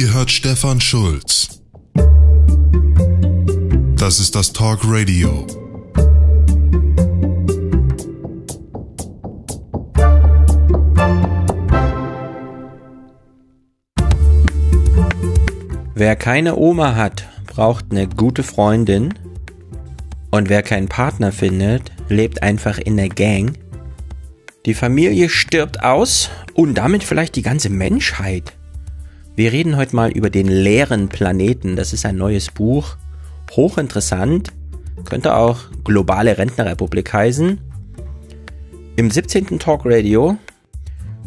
Ihr hört Stefan Schulz. Das ist das Talk Radio. Wer keine Oma hat, braucht eine gute Freundin. Und wer keinen Partner findet, lebt einfach in der Gang. Die Familie stirbt aus und damit vielleicht die ganze Menschheit. Wir reden heute mal über den leeren Planeten. Das ist ein neues Buch. Hochinteressant. Könnte auch globale Rentnerrepublik heißen. Im 17. Talk Radio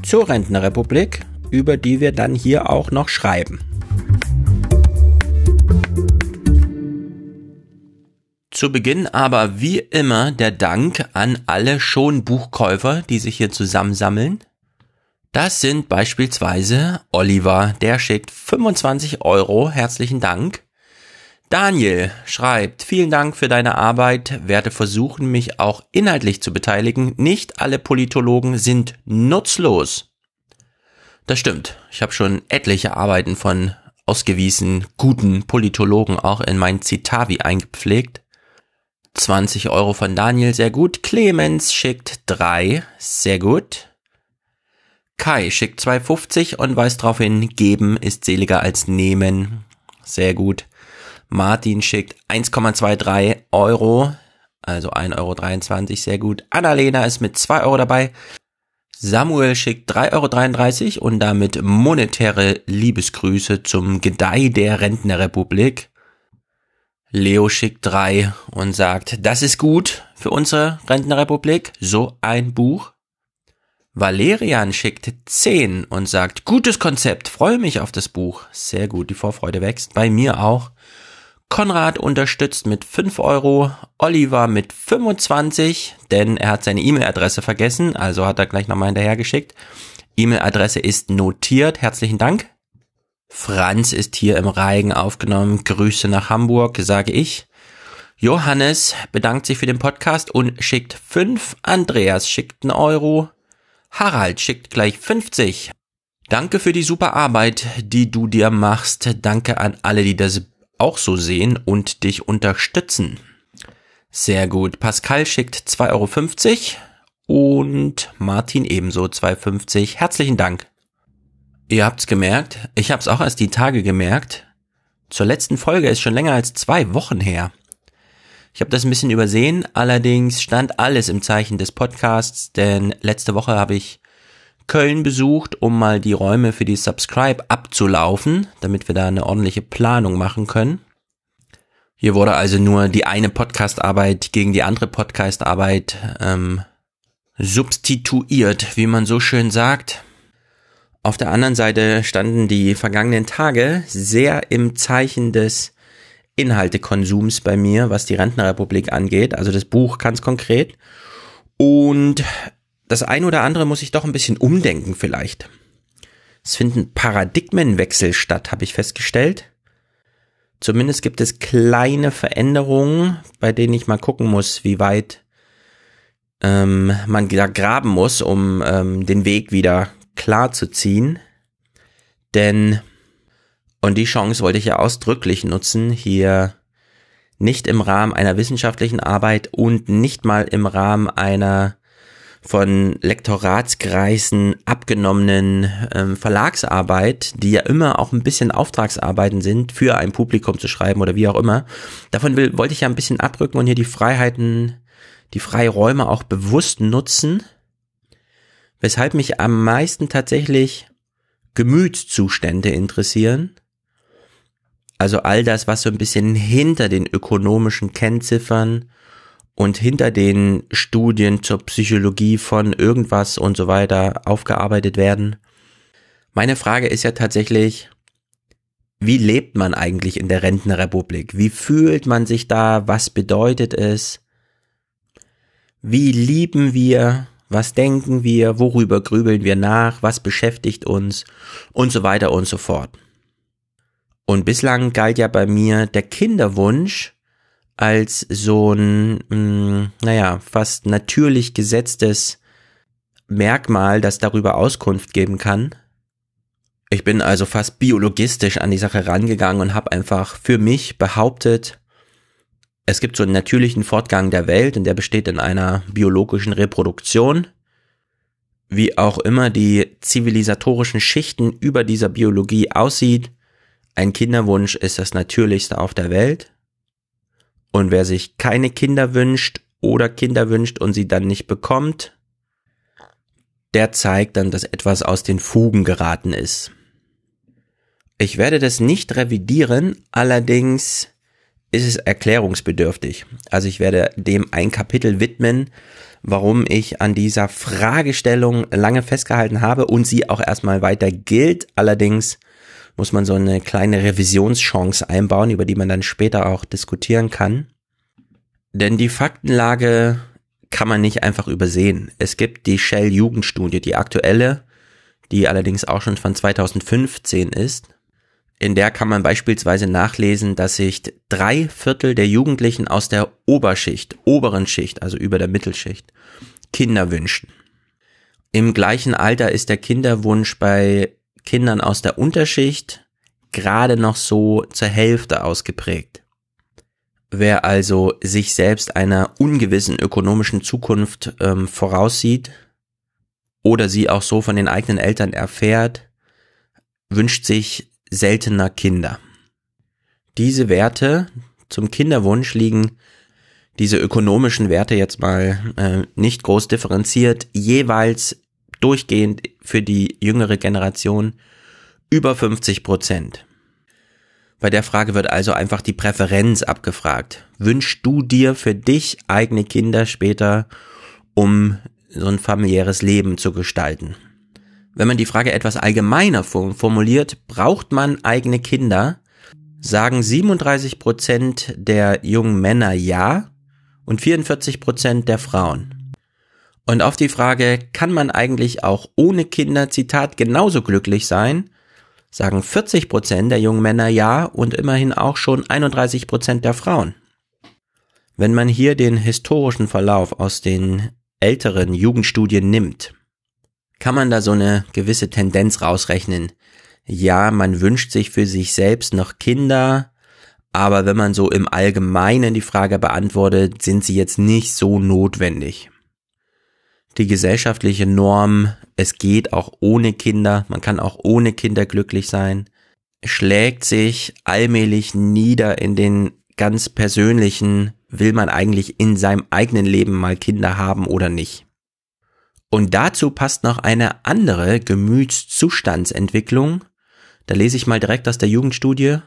zur Rentnerrepublik, über die wir dann hier auch noch schreiben. Zu Beginn aber wie immer der Dank an alle schon Buchkäufer, die sich hier zusammensammeln. Das sind beispielsweise Oliver, der schickt 25 Euro, herzlichen Dank. Daniel schreibt, vielen Dank für deine Arbeit, werde versuchen, mich auch inhaltlich zu beteiligen. Nicht alle Politologen sind nutzlos. Das stimmt, ich habe schon etliche Arbeiten von ausgewiesen guten Politologen auch in mein Citavi eingepflegt. 20 Euro von Daniel, sehr gut. Clemens schickt 3, sehr gut. Kai schickt 2,50 und weist darauf hin, geben ist seliger als nehmen. Sehr gut. Martin schickt 1,23 Euro, also 1,23 Euro, sehr gut. Annalena ist mit 2 Euro dabei. Samuel schickt 3,33 Euro und damit monetäre Liebesgrüße zum Gedeih der Rentnerrepublik. Leo schickt 3 und sagt, das ist gut für unsere Rentnerrepublik, so ein Buch. Valerian schickt 10 und sagt, gutes Konzept, freue mich auf das Buch. Sehr gut, die Vorfreude wächst. Bei mir auch. Konrad unterstützt mit 5 Euro, Oliver mit 25, denn er hat seine E-Mail-Adresse vergessen, also hat er gleich nochmal hinterhergeschickt. E-Mail-Adresse ist notiert, herzlichen Dank. Franz ist hier im Reigen aufgenommen, Grüße nach Hamburg, sage ich. Johannes bedankt sich für den Podcast und schickt 5, Andreas schickt einen Euro, Harald schickt gleich 50. Danke für die super Arbeit, die du dir machst. Danke an alle, die das auch so sehen und dich unterstützen. Sehr gut. Pascal schickt 2,50 Euro und Martin ebenso 2,50. Herzlichen Dank. Ihr habt's gemerkt. Ich hab's auch erst die Tage gemerkt. Zur letzten Folge ist schon länger als zwei Wochen her. Ich habe das ein bisschen übersehen, allerdings stand alles im Zeichen des Podcasts, denn letzte Woche habe ich Köln besucht, um mal die Räume für die Subscribe abzulaufen, damit wir da eine ordentliche Planung machen können. Hier wurde also nur die eine Podcastarbeit gegen die andere Podcastarbeit ähm, substituiert, wie man so schön sagt. Auf der anderen Seite standen die vergangenen Tage sehr im Zeichen des Inhaltekonsums bei mir, was die Rentnerrepublik angeht. Also das Buch ganz konkret. Und das ein oder andere muss ich doch ein bisschen umdenken vielleicht. Es finden Paradigmenwechsel statt, habe ich festgestellt. Zumindest gibt es kleine Veränderungen, bei denen ich mal gucken muss, wie weit ähm, man da graben muss, um ähm, den Weg wieder klar zu ziehen. Denn und die Chance wollte ich ja ausdrücklich nutzen, hier nicht im Rahmen einer wissenschaftlichen Arbeit und nicht mal im Rahmen einer von Lektoratskreisen abgenommenen ähm, Verlagsarbeit, die ja immer auch ein bisschen Auftragsarbeiten sind, für ein Publikum zu schreiben oder wie auch immer. Davon will, wollte ich ja ein bisschen abrücken und hier die Freiheiten, die Freiräume auch bewusst nutzen, weshalb mich am meisten tatsächlich Gemütszustände interessieren also all das, was so ein bisschen hinter den ökonomischen Kennziffern und hinter den Studien zur Psychologie von irgendwas und so weiter aufgearbeitet werden. Meine Frage ist ja tatsächlich, wie lebt man eigentlich in der Rentenrepublik? Wie fühlt man sich da? Was bedeutet es? Wie lieben wir? Was denken wir? Worüber grübeln wir nach? Was beschäftigt uns? Und so weiter und so fort. Und bislang galt ja bei mir der Kinderwunsch als so ein, mh, mm, naja, fast natürlich gesetztes Merkmal, das darüber Auskunft geben kann. Ich bin also fast biologistisch an die Sache rangegangen und habe einfach für mich behauptet, es gibt so einen natürlichen Fortgang der Welt und der besteht in einer biologischen Reproduktion. Wie auch immer die zivilisatorischen Schichten über dieser Biologie aussieht, ein Kinderwunsch ist das Natürlichste auf der Welt. Und wer sich keine Kinder wünscht oder Kinder wünscht und sie dann nicht bekommt, der zeigt dann, dass etwas aus den Fugen geraten ist. Ich werde das nicht revidieren, allerdings ist es erklärungsbedürftig. Also ich werde dem ein Kapitel widmen, warum ich an dieser Fragestellung lange festgehalten habe und sie auch erstmal weiter gilt. Allerdings muss man so eine kleine Revisionschance einbauen, über die man dann später auch diskutieren kann. Denn die Faktenlage kann man nicht einfach übersehen. Es gibt die Shell Jugendstudie, die aktuelle, die allerdings auch schon von 2015 ist. In der kann man beispielsweise nachlesen, dass sich drei Viertel der Jugendlichen aus der Oberschicht, oberen Schicht, also über der Mittelschicht, Kinder wünschen. Im gleichen Alter ist der Kinderwunsch bei Kindern aus der Unterschicht gerade noch so zur Hälfte ausgeprägt. Wer also sich selbst einer ungewissen ökonomischen Zukunft ähm, voraussieht oder sie auch so von den eigenen Eltern erfährt, wünscht sich seltener Kinder. Diese Werte zum Kinderwunsch liegen diese ökonomischen Werte jetzt mal äh, nicht groß differenziert, jeweils durchgehend für die jüngere Generation über 50 Prozent. Bei der Frage wird also einfach die Präferenz abgefragt. Wünschst du dir für dich eigene Kinder später, um so ein familiäres Leben zu gestalten? Wenn man die Frage etwas allgemeiner formuliert, braucht man eigene Kinder, sagen 37 Prozent der jungen Männer ja und 44 Prozent der Frauen. Und auf die Frage, kann man eigentlich auch ohne Kinder, Zitat, genauso glücklich sein, sagen 40 Prozent der jungen Männer ja und immerhin auch schon 31 Prozent der Frauen. Wenn man hier den historischen Verlauf aus den älteren Jugendstudien nimmt, kann man da so eine gewisse Tendenz rausrechnen. Ja, man wünscht sich für sich selbst noch Kinder, aber wenn man so im Allgemeinen die Frage beantwortet, sind sie jetzt nicht so notwendig die gesellschaftliche Norm, es geht auch ohne Kinder, man kann auch ohne Kinder glücklich sein, schlägt sich allmählich nieder in den ganz persönlichen, will man eigentlich in seinem eigenen Leben mal Kinder haben oder nicht. Und dazu passt noch eine andere Gemütszustandsentwicklung. Da lese ich mal direkt aus der Jugendstudie.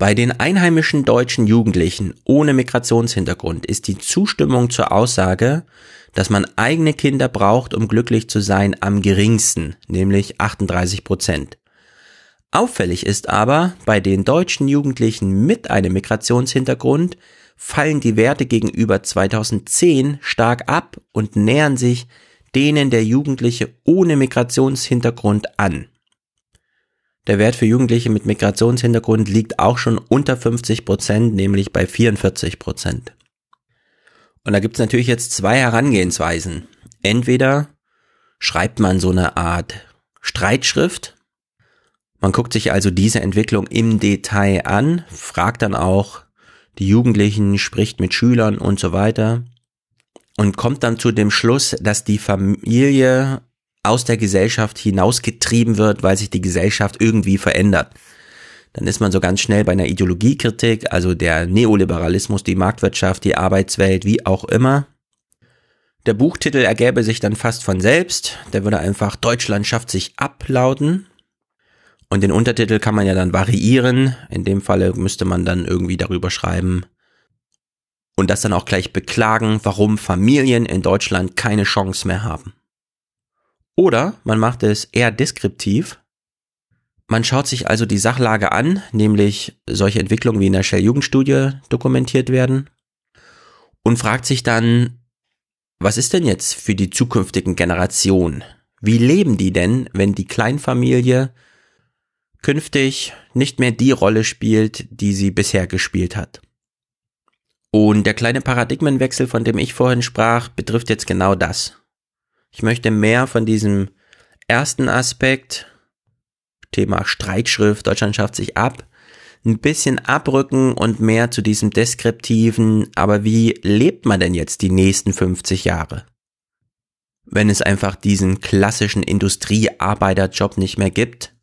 Bei den einheimischen deutschen Jugendlichen ohne Migrationshintergrund ist die Zustimmung zur Aussage, dass man eigene Kinder braucht, um glücklich zu sein, am geringsten, nämlich 38 Prozent. Auffällig ist aber, bei den deutschen Jugendlichen mit einem Migrationshintergrund fallen die Werte gegenüber 2010 stark ab und nähern sich denen der Jugendliche ohne Migrationshintergrund an. Der Wert für Jugendliche mit Migrationshintergrund liegt auch schon unter 50 Prozent, nämlich bei 44 Prozent. Und da gibt es natürlich jetzt zwei Herangehensweisen. Entweder schreibt man so eine Art Streitschrift. Man guckt sich also diese Entwicklung im Detail an, fragt dann auch die Jugendlichen, spricht mit Schülern und so weiter und kommt dann zu dem Schluss, dass die Familie aus der Gesellschaft hinausgetrieben wird, weil sich die Gesellschaft irgendwie verändert dann ist man so ganz schnell bei einer Ideologiekritik, also der Neoliberalismus, die Marktwirtschaft, die Arbeitswelt, wie auch immer. Der Buchtitel ergäbe sich dann fast von selbst, der würde einfach Deutschland schafft sich ablauten. Und den Untertitel kann man ja dann variieren. In dem Falle müsste man dann irgendwie darüber schreiben und das dann auch gleich beklagen, warum Familien in Deutschland keine Chance mehr haben. Oder man macht es eher deskriptiv man schaut sich also die Sachlage an, nämlich solche Entwicklungen wie in der Shell-Jugendstudie dokumentiert werden und fragt sich dann, was ist denn jetzt für die zukünftigen Generationen? Wie leben die denn, wenn die Kleinfamilie künftig nicht mehr die Rolle spielt, die sie bisher gespielt hat? Und der kleine Paradigmenwechsel, von dem ich vorhin sprach, betrifft jetzt genau das. Ich möchte mehr von diesem ersten Aspekt Thema Streikschrift, Deutschland schafft sich ab, ein bisschen abrücken und mehr zu diesem deskriptiven, aber wie lebt man denn jetzt die nächsten 50 Jahre? Wenn es einfach diesen klassischen Industriearbeiterjob nicht mehr gibt,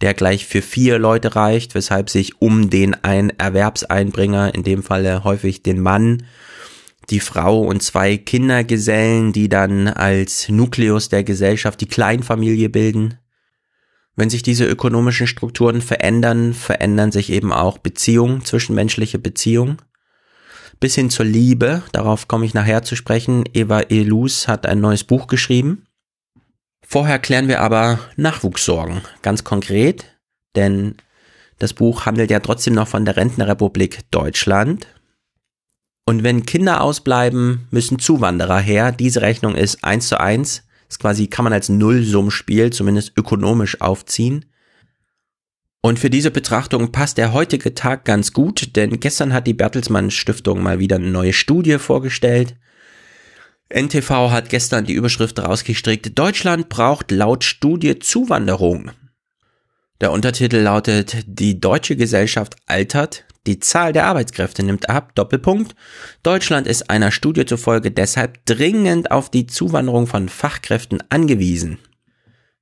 der gleich für vier Leute reicht, weshalb sich um den einen Erwerbseinbringer, in dem Falle häufig den Mann, die Frau und zwei Kindergesellen, die dann als Nukleus der Gesellschaft die Kleinfamilie bilden. Wenn sich diese ökonomischen Strukturen verändern, verändern sich eben auch Beziehungen, zwischenmenschliche Beziehungen. Bis hin zur Liebe, darauf komme ich nachher zu sprechen. Eva Elus hat ein neues Buch geschrieben. Vorher klären wir aber Nachwuchssorgen, ganz konkret, denn das Buch handelt ja trotzdem noch von der Rentnerrepublik Deutschland. Und wenn Kinder ausbleiben, müssen Zuwanderer her. Diese Rechnung ist eins zu eins. Das quasi kann man als Nullsummspiel zumindest ökonomisch aufziehen. Und für diese Betrachtung passt der heutige Tag ganz gut, denn gestern hat die Bertelsmann Stiftung mal wieder eine neue Studie vorgestellt. NTV hat gestern die Überschrift rausgestrickt, Deutschland braucht laut Studie Zuwanderung. Der Untertitel lautet, die deutsche Gesellschaft altert, die Zahl der Arbeitskräfte nimmt ab, Doppelpunkt. Deutschland ist einer Studie zufolge deshalb dringend auf die Zuwanderung von Fachkräften angewiesen.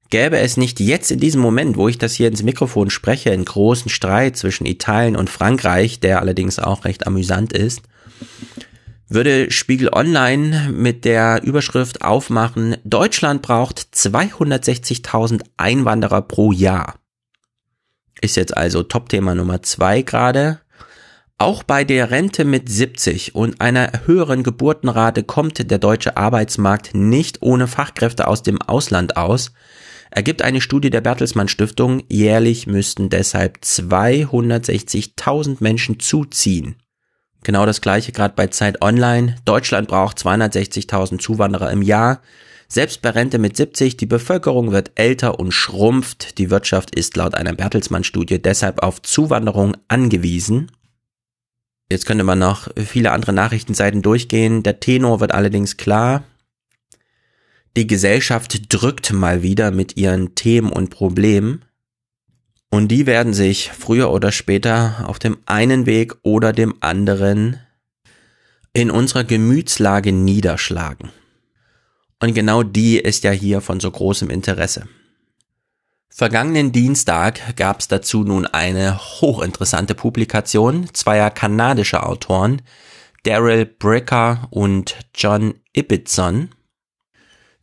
Gäbe es nicht jetzt in diesem Moment, wo ich das hier ins Mikrofon spreche, einen großen Streit zwischen Italien und Frankreich, der allerdings auch recht amüsant ist, würde Spiegel Online mit der Überschrift aufmachen, Deutschland braucht 260.000 Einwanderer pro Jahr. Ist jetzt also Topthema Nummer zwei gerade. Auch bei der Rente mit 70 und einer höheren Geburtenrate kommt der deutsche Arbeitsmarkt nicht ohne Fachkräfte aus dem Ausland aus, ergibt eine Studie der Bertelsmann Stiftung, jährlich müssten deshalb 260.000 Menschen zuziehen. Genau das gleiche gerade bei Zeit Online. Deutschland braucht 260.000 Zuwanderer im Jahr. Selbst bei Rente mit 70, die Bevölkerung wird älter und schrumpft. Die Wirtschaft ist laut einer Bertelsmann-Studie deshalb auf Zuwanderung angewiesen. Jetzt könnte man noch viele andere Nachrichtenseiten durchgehen. Der Tenor wird allerdings klar. Die Gesellschaft drückt mal wieder mit ihren Themen und Problemen. Und die werden sich früher oder später auf dem einen Weg oder dem anderen in unserer Gemütslage niederschlagen. Und genau die ist ja hier von so großem Interesse. Vergangenen Dienstag gab es dazu nun eine hochinteressante Publikation zweier kanadischer Autoren, Daryl Bricker und John Ibbitson.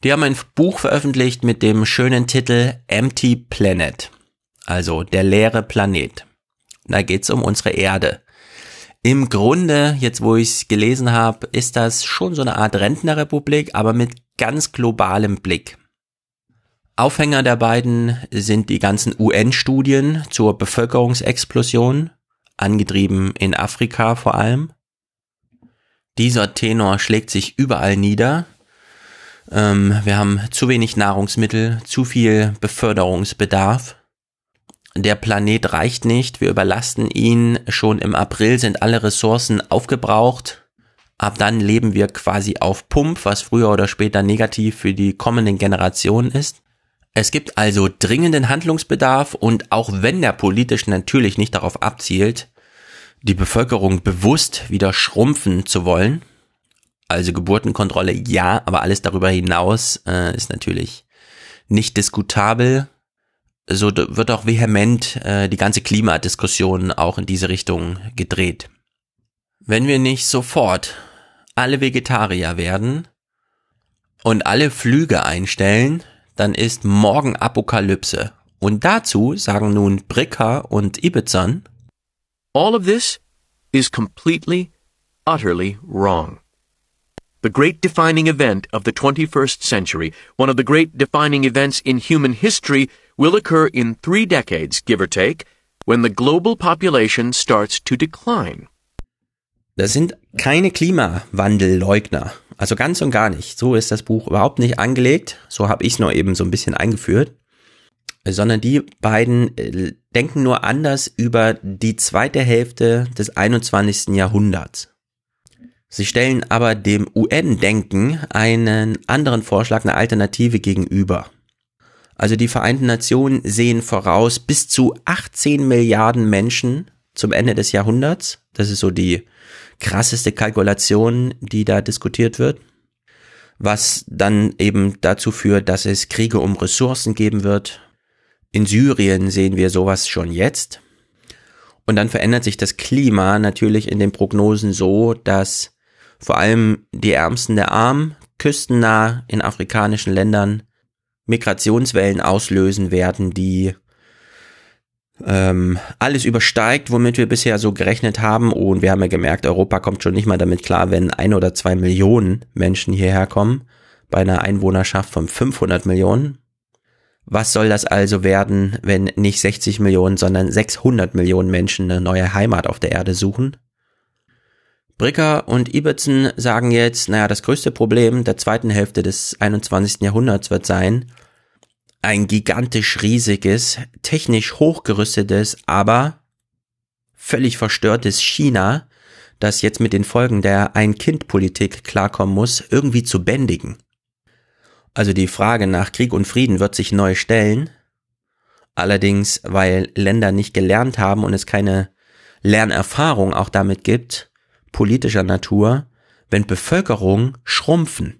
Die haben ein Buch veröffentlicht mit dem schönen Titel Empty Planet, also der leere Planet. Da geht's um unsere Erde. Im Grunde, jetzt wo ich es gelesen habe, ist das schon so eine Art Rentnerrepublik, aber mit ganz globalem Blick. Aufhänger der beiden sind die ganzen UN-Studien zur Bevölkerungsexplosion, angetrieben in Afrika vor allem. Dieser Tenor schlägt sich überall nieder. Ähm, wir haben zu wenig Nahrungsmittel, zu viel Beförderungsbedarf. Der Planet reicht nicht, wir überlasten ihn. Schon im April sind alle Ressourcen aufgebraucht. Ab dann leben wir quasi auf Pump, was früher oder später negativ für die kommenden Generationen ist. Es gibt also dringenden Handlungsbedarf und auch wenn der politisch natürlich nicht darauf abzielt, die Bevölkerung bewusst wieder schrumpfen zu wollen, also Geburtenkontrolle ja, aber alles darüber hinaus äh, ist natürlich nicht diskutabel. So wird auch vehement äh, die ganze Klimadiskussion auch in diese Richtung gedreht. Wenn wir nicht sofort alle Vegetarier werden und alle Flüge einstellen, dann ist morgen Apokalypse. Und dazu sagen nun Bricker und Ibbetson, All of this is completely, utterly wrong. The great defining event of the 21st century, one of the great defining events in human history, will occur in three decades, give or take, when the global population starts to decline. Das sind keine Klimawandelleugner. Also ganz und gar nicht. So ist das Buch überhaupt nicht angelegt. So habe ich es nur eben so ein bisschen eingeführt. Sondern die beiden äh, denken nur anders über die zweite Hälfte des 21. Jahrhunderts. Sie stellen aber dem UN-Denken einen anderen Vorschlag, eine Alternative gegenüber. Also die Vereinten Nationen sehen voraus bis zu 18 Milliarden Menschen zum Ende des Jahrhunderts. Das ist so die krasseste Kalkulation, die da diskutiert wird. Was dann eben dazu führt, dass es Kriege um Ressourcen geben wird. In Syrien sehen wir sowas schon jetzt. Und dann verändert sich das Klima natürlich in den Prognosen so, dass vor allem die Ärmsten der Armen küstennah in afrikanischen Ländern Migrationswellen auslösen werden, die ähm, alles übersteigt, womit wir bisher so gerechnet haben. Und wir haben ja gemerkt, Europa kommt schon nicht mal damit klar, wenn ein oder zwei Millionen Menschen hierher kommen, bei einer Einwohnerschaft von 500 Millionen. Was soll das also werden, wenn nicht 60 Millionen, sondern 600 Millionen Menschen eine neue Heimat auf der Erde suchen? Bricker und Ibbotson sagen jetzt, naja, das größte Problem der zweiten Hälfte des 21. Jahrhunderts wird sein, ein gigantisch riesiges, technisch hochgerüstetes, aber völlig verstörtes China, das jetzt mit den Folgen der Ein-Kind-Politik klarkommen muss, irgendwie zu bändigen. Also die Frage nach Krieg und Frieden wird sich neu stellen. Allerdings, weil Länder nicht gelernt haben und es keine Lernerfahrung auch damit gibt, politischer Natur, wenn Bevölkerungen schrumpfen.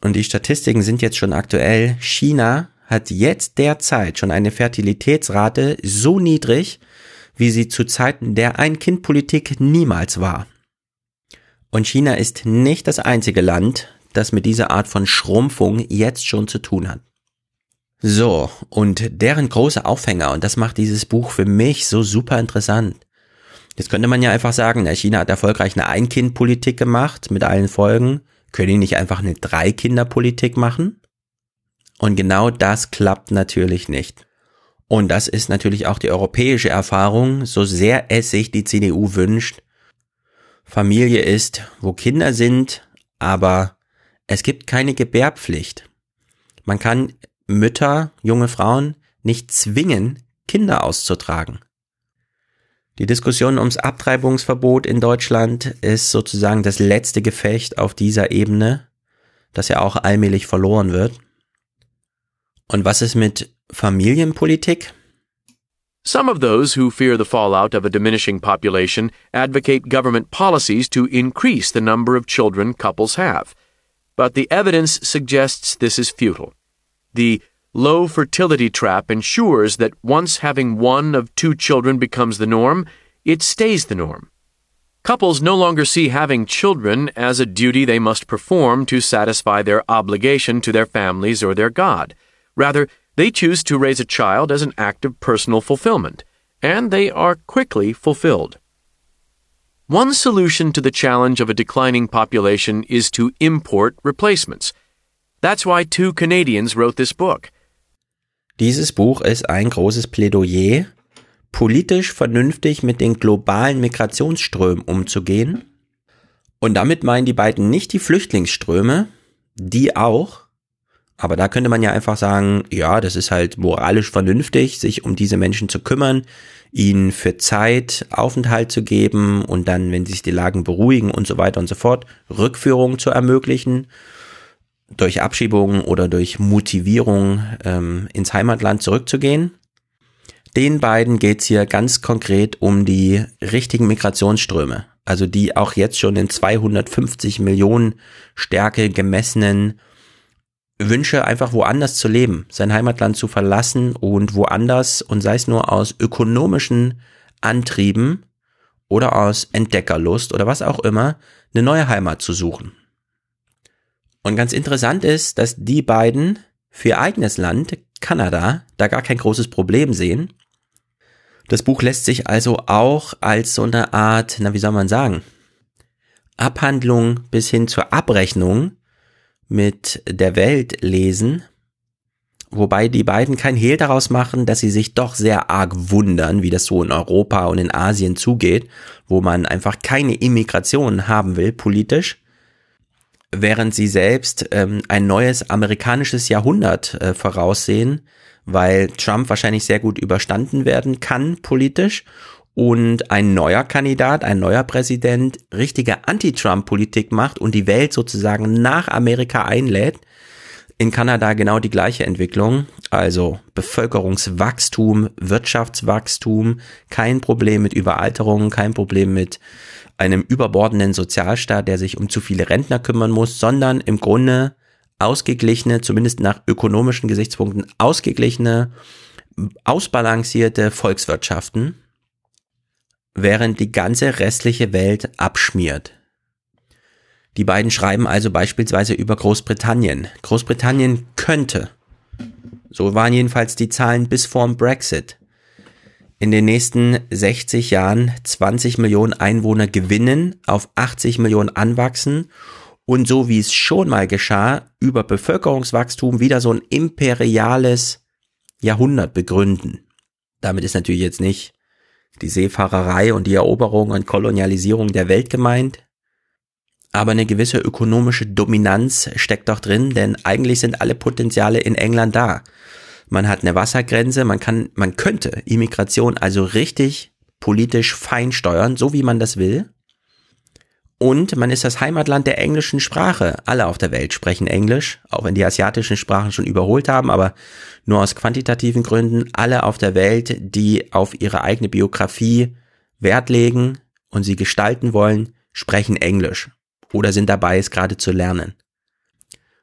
Und die Statistiken sind jetzt schon aktuell. China hat jetzt derzeit schon eine Fertilitätsrate so niedrig, wie sie zu Zeiten der Ein-Kind-Politik niemals war. Und China ist nicht das einzige Land, das mit dieser Art von Schrumpfung jetzt schon zu tun hat. So, und deren große Aufhänger, und das macht dieses Buch für mich so super interessant. Jetzt könnte man ja einfach sagen, na, China hat erfolgreich eine Ein-Kind-Politik gemacht mit allen Folgen. Können die nicht einfach eine Drei-Kinder-Politik machen? Und genau das klappt natürlich nicht. Und das ist natürlich auch die europäische Erfahrung, so sehr es sich die CDU wünscht. Familie ist, wo Kinder sind, aber es gibt keine Gebärpflicht. Man kann Mütter, junge Frauen nicht zwingen, Kinder auszutragen. Die Diskussion ums Abtreibungsverbot in Deutschland ist sozusagen das letzte Gefecht auf dieser Ebene, das ja auch allmählich verloren wird. Und was ist mit Familienpolitik? Some of those who fear the fallout of a diminishing population advocate government policies to increase the number of children couples have. But the evidence suggests this is futile. The low fertility trap ensures that once having one of two children becomes the norm, it stays the norm. Couples no longer see having children as a duty they must perform to satisfy their obligation to their families or their God. Rather, they choose to raise a child as an act of personal fulfillment, and they are quickly fulfilled. One solution to the challenge of a declining population is to import replacements. That's why two Canadians wrote this book. Dieses Buch ist ein großes Plädoyer, politisch vernünftig mit den globalen Migrationsströmen umzugehen. Und damit meinen die beiden nicht die Flüchtlingsströme, die auch, aber da könnte man ja einfach sagen, ja, das ist halt moralisch vernünftig, sich um diese Menschen zu kümmern, ihnen für Zeit Aufenthalt zu geben und dann, wenn sich die Lagen beruhigen und so weiter und so fort, Rückführungen zu ermöglichen, durch Abschiebungen oder durch Motivierung ähm, ins Heimatland zurückzugehen. Den beiden geht's hier ganz konkret um die richtigen Migrationsströme, also die auch jetzt schon in 250 Millionen Stärke gemessenen Wünsche, einfach woanders zu leben, sein Heimatland zu verlassen und woanders und sei es nur aus ökonomischen Antrieben oder aus Entdeckerlust oder was auch immer, eine neue Heimat zu suchen. Und ganz interessant ist, dass die beiden für ihr eigenes Land, Kanada, da gar kein großes Problem sehen. Das Buch lässt sich also auch als so eine Art, na wie soll man sagen, Abhandlung bis hin zur Abrechnung mit der Welt lesen, wobei die beiden kein Hehl daraus machen, dass sie sich doch sehr arg wundern, wie das so in Europa und in Asien zugeht, wo man einfach keine Immigration haben will, politisch, während sie selbst ähm, ein neues amerikanisches Jahrhundert äh, voraussehen, weil Trump wahrscheinlich sehr gut überstanden werden kann politisch und ein neuer Kandidat, ein neuer Präsident richtige Anti-Trump-Politik macht und die Welt sozusagen nach Amerika einlädt, In Kanada genau die gleiche Entwicklung, also Bevölkerungswachstum, Wirtschaftswachstum, kein Problem mit Überalterung, kein Problem mit einem überbordenden Sozialstaat, der sich um zu viele Rentner kümmern muss, sondern im Grunde ausgeglichene, zumindest nach ökonomischen Gesichtspunkten, ausgeglichene, ausbalancierte Volkswirtschaften, während die ganze restliche Welt abschmiert. Die beiden schreiben also beispielsweise über Großbritannien. Großbritannien könnte, so waren jedenfalls die Zahlen bis vorm Brexit, in den nächsten 60 Jahren 20 Millionen Einwohner gewinnen, auf 80 Millionen anwachsen und so wie es schon mal geschah, über Bevölkerungswachstum wieder so ein imperiales Jahrhundert begründen. Damit ist natürlich jetzt nicht die Seefahrerei und die Eroberung und Kolonialisierung der Welt gemeint, aber eine gewisse ökonomische Dominanz steckt doch drin, denn eigentlich sind alle Potenziale in England da. Man hat eine Wassergrenze, man kann, man könnte Immigration also richtig politisch fein steuern, so wie man das will. Und man ist das Heimatland der englischen Sprache. Alle auf der Welt sprechen Englisch, auch wenn die asiatischen Sprachen schon überholt haben, aber nur aus quantitativen Gründen. Alle auf der Welt, die auf ihre eigene Biografie Wert legen und sie gestalten wollen, sprechen Englisch oder sind dabei, es gerade zu lernen.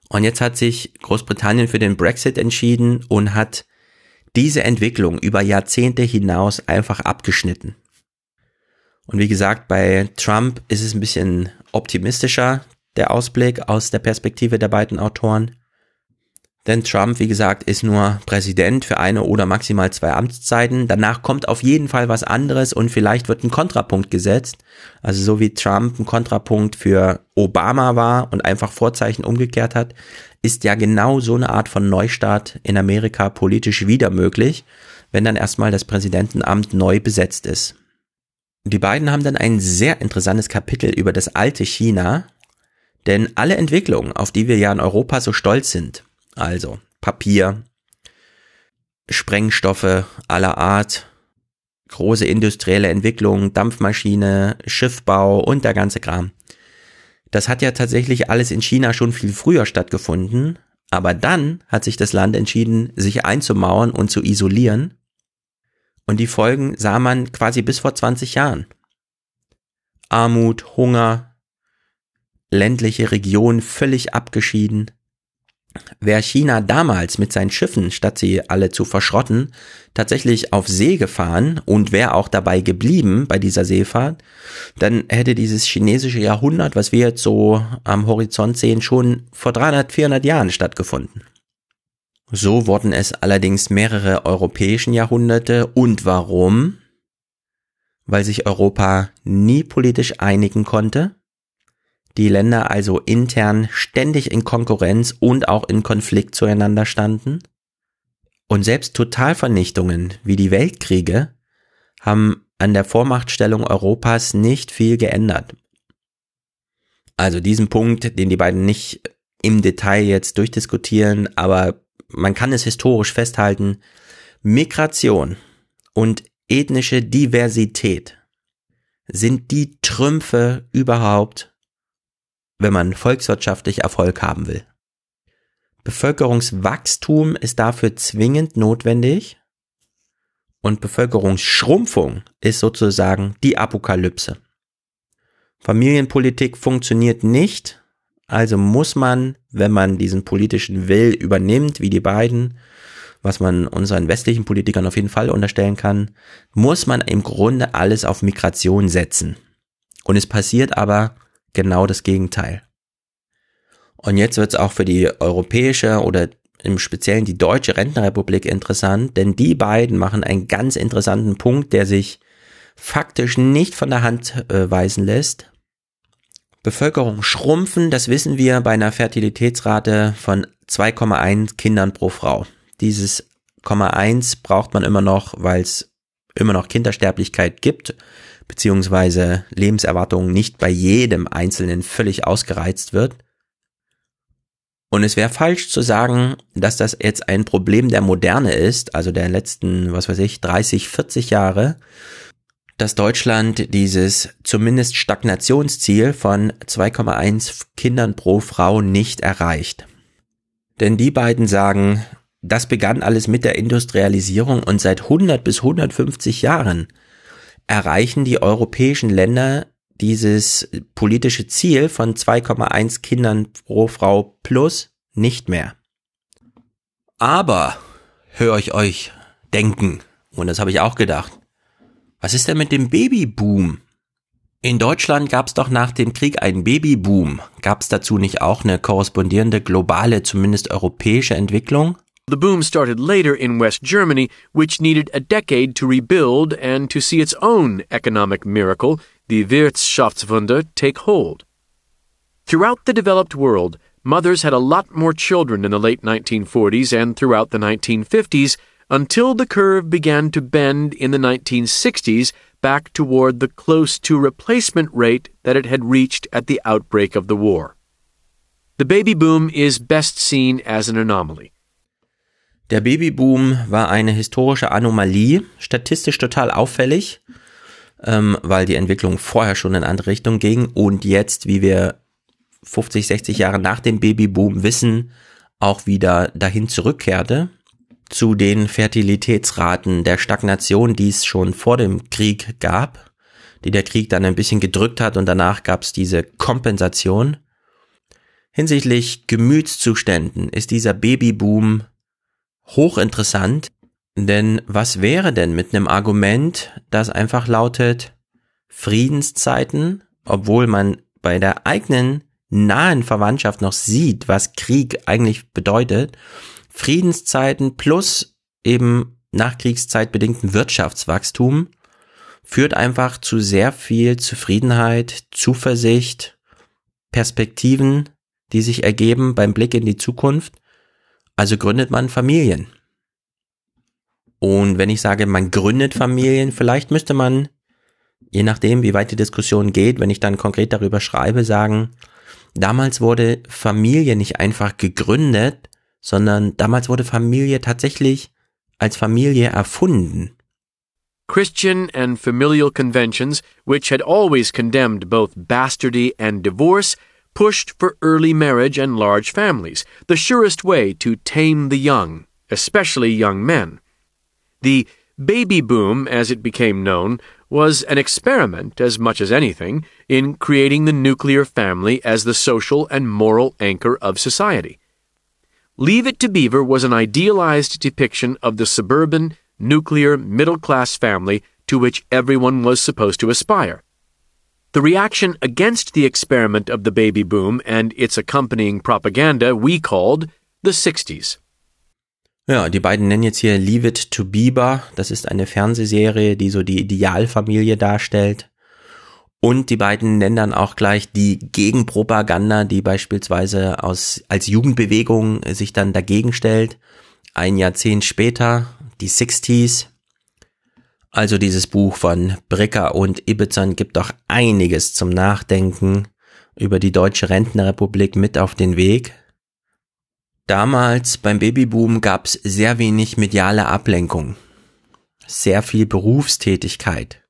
Und jetzt hat sich Großbritannien für den Brexit entschieden und hat diese Entwicklung über Jahrzehnte hinaus einfach abgeschnitten. Und wie gesagt, bei Trump ist es ein bisschen optimistischer, der Ausblick aus der Perspektive der beiden Autoren. Denn Trump, wie gesagt, ist nur Präsident für eine oder maximal zwei Amtszeiten. Danach kommt auf jeden Fall was anderes und vielleicht wird ein Kontrapunkt gesetzt. Also so wie Trump ein Kontrapunkt für Obama war und einfach Vorzeichen umgekehrt hat, ist ja genau so eine Art von Neustart in Amerika politisch wieder möglich, wenn dann erstmal das Präsidentenamt neu besetzt ist. Die beiden haben dann ein sehr interessantes Kapitel über das alte China, denn alle Entwicklungen, auf die wir ja in Europa so stolz sind, also Papier, Sprengstoffe aller Art, große industrielle Entwicklung, Dampfmaschine, Schiffbau und der ganze Kram. Das hat ja tatsächlich alles in China schon viel früher stattgefunden, aber dann hat sich das Land entschieden, sich einzumauern und zu isolieren. Und die Folgen sah man quasi bis vor 20 Jahren. Armut, Hunger, ländliche Regionen völlig abgeschieden, Wäre China damals mit seinen Schiffen, statt sie alle zu verschrotten, tatsächlich auf See gefahren und wäre auch dabei geblieben bei dieser Seefahrt, dann hätte dieses chinesische Jahrhundert, was wir jetzt so am Horizont sehen, schon vor 300, 400 Jahren stattgefunden. So wurden es allerdings mehrere europäischen Jahrhunderte. Und warum? Weil sich Europa nie politisch einigen konnte die Länder also intern ständig in Konkurrenz und auch in Konflikt zueinander standen. Und selbst Totalvernichtungen wie die Weltkriege haben an der Vormachtstellung Europas nicht viel geändert. Also diesen Punkt, den die beiden nicht im Detail jetzt durchdiskutieren, aber man kann es historisch festhalten, Migration und ethnische Diversität sind die Trümpfe überhaupt wenn man volkswirtschaftlich Erfolg haben will. Bevölkerungswachstum ist dafür zwingend notwendig und Bevölkerungsschrumpfung ist sozusagen die Apokalypse. Familienpolitik funktioniert nicht, also muss man, wenn man diesen politischen Will übernimmt, wie die beiden, was man unseren westlichen Politikern auf jeden Fall unterstellen kann, muss man im Grunde alles auf Migration setzen. Und es passiert aber genau das Gegenteil. Und jetzt wird es auch für die europäische oder im Speziellen die deutsche Rentenrepublik interessant, denn die beiden machen einen ganz interessanten Punkt, der sich faktisch nicht von der Hand äh, weisen lässt. Bevölkerung schrumpfen, das wissen wir bei einer Fertilitätsrate von 2,1 Kindern pro Frau. Dieses 0,1 braucht man immer noch, weil es immer noch Kindersterblichkeit gibt beziehungsweise Lebenserwartung nicht bei jedem Einzelnen völlig ausgereizt wird. Und es wäre falsch zu sagen, dass das jetzt ein Problem der Moderne ist, also der letzten, was weiß ich, 30, 40 Jahre, dass Deutschland dieses zumindest Stagnationsziel von 2,1 Kindern pro Frau nicht erreicht. Denn die beiden sagen, das begann alles mit der Industrialisierung und seit 100 bis 150 Jahren erreichen die europäischen Länder dieses politische Ziel von 2,1 Kindern pro Frau plus nicht mehr. Aber höre ich euch denken, und das habe ich auch gedacht, was ist denn mit dem Babyboom? In Deutschland gab es doch nach dem Krieg einen Babyboom. Gab es dazu nicht auch eine korrespondierende globale, zumindest europäische Entwicklung? The boom started later in West Germany, which needed a decade to rebuild and to see its own economic miracle, the Wirtschaftswunder, take hold. Throughout the developed world, mothers had a lot more children in the late 1940s and throughout the 1950s until the curve began to bend in the 1960s back toward the close to replacement rate that it had reached at the outbreak of the war. The baby boom is best seen as an anomaly. Der Babyboom war eine historische Anomalie, statistisch total auffällig, ähm, weil die Entwicklung vorher schon in andere Richtung ging und jetzt, wie wir 50, 60 Jahre nach dem Babyboom wissen, auch wieder dahin zurückkehrte zu den Fertilitätsraten der Stagnation, die es schon vor dem Krieg gab, die der Krieg dann ein bisschen gedrückt hat und danach gab es diese Kompensation. Hinsichtlich Gemütszuständen ist dieser Babyboom hochinteressant, denn was wäre denn mit einem Argument, das einfach lautet Friedenszeiten, obwohl man bei der eigenen nahen Verwandtschaft noch sieht, was Krieg eigentlich bedeutet, Friedenszeiten plus eben Nachkriegszeit bedingten Wirtschaftswachstum führt einfach zu sehr viel Zufriedenheit, Zuversicht, Perspektiven, die sich ergeben beim Blick in die Zukunft also gründet man Familien. Und wenn ich sage, man gründet Familien, vielleicht müsste man, je nachdem, wie weit die Diskussion geht, wenn ich dann konkret darüber schreibe, sagen, damals wurde Familie nicht einfach gegründet, sondern damals wurde Familie tatsächlich als Familie erfunden. Christian and familial conventions, which had always condemned both bastardy and divorce, pushed for early marriage and large families, the surest way to tame the young, especially young men. The baby boom, as it became known, was an experiment as much as anything in creating the nuclear family as the social and moral anchor of society. Leave It to Beaver was an idealized depiction of the suburban, nuclear, middle class family to which everyone was supposed to aspire. The reaction against the experiment of the baby boom and its accompanying propaganda we called the 60s. Ja, die beiden nennen jetzt hier Leave It to Bieber. Das ist eine Fernsehserie, die so die Idealfamilie darstellt. Und die beiden nennen dann auch gleich die Gegenpropaganda, die beispielsweise aus, als Jugendbewegung sich dann dagegen stellt. Ein Jahrzehnt später, die 60s. Also dieses Buch von Bricker und Ibbetson gibt doch einiges zum Nachdenken über die deutsche Rentenrepublik mit auf den Weg. Damals beim Babyboom gab es sehr wenig mediale Ablenkung, sehr viel Berufstätigkeit,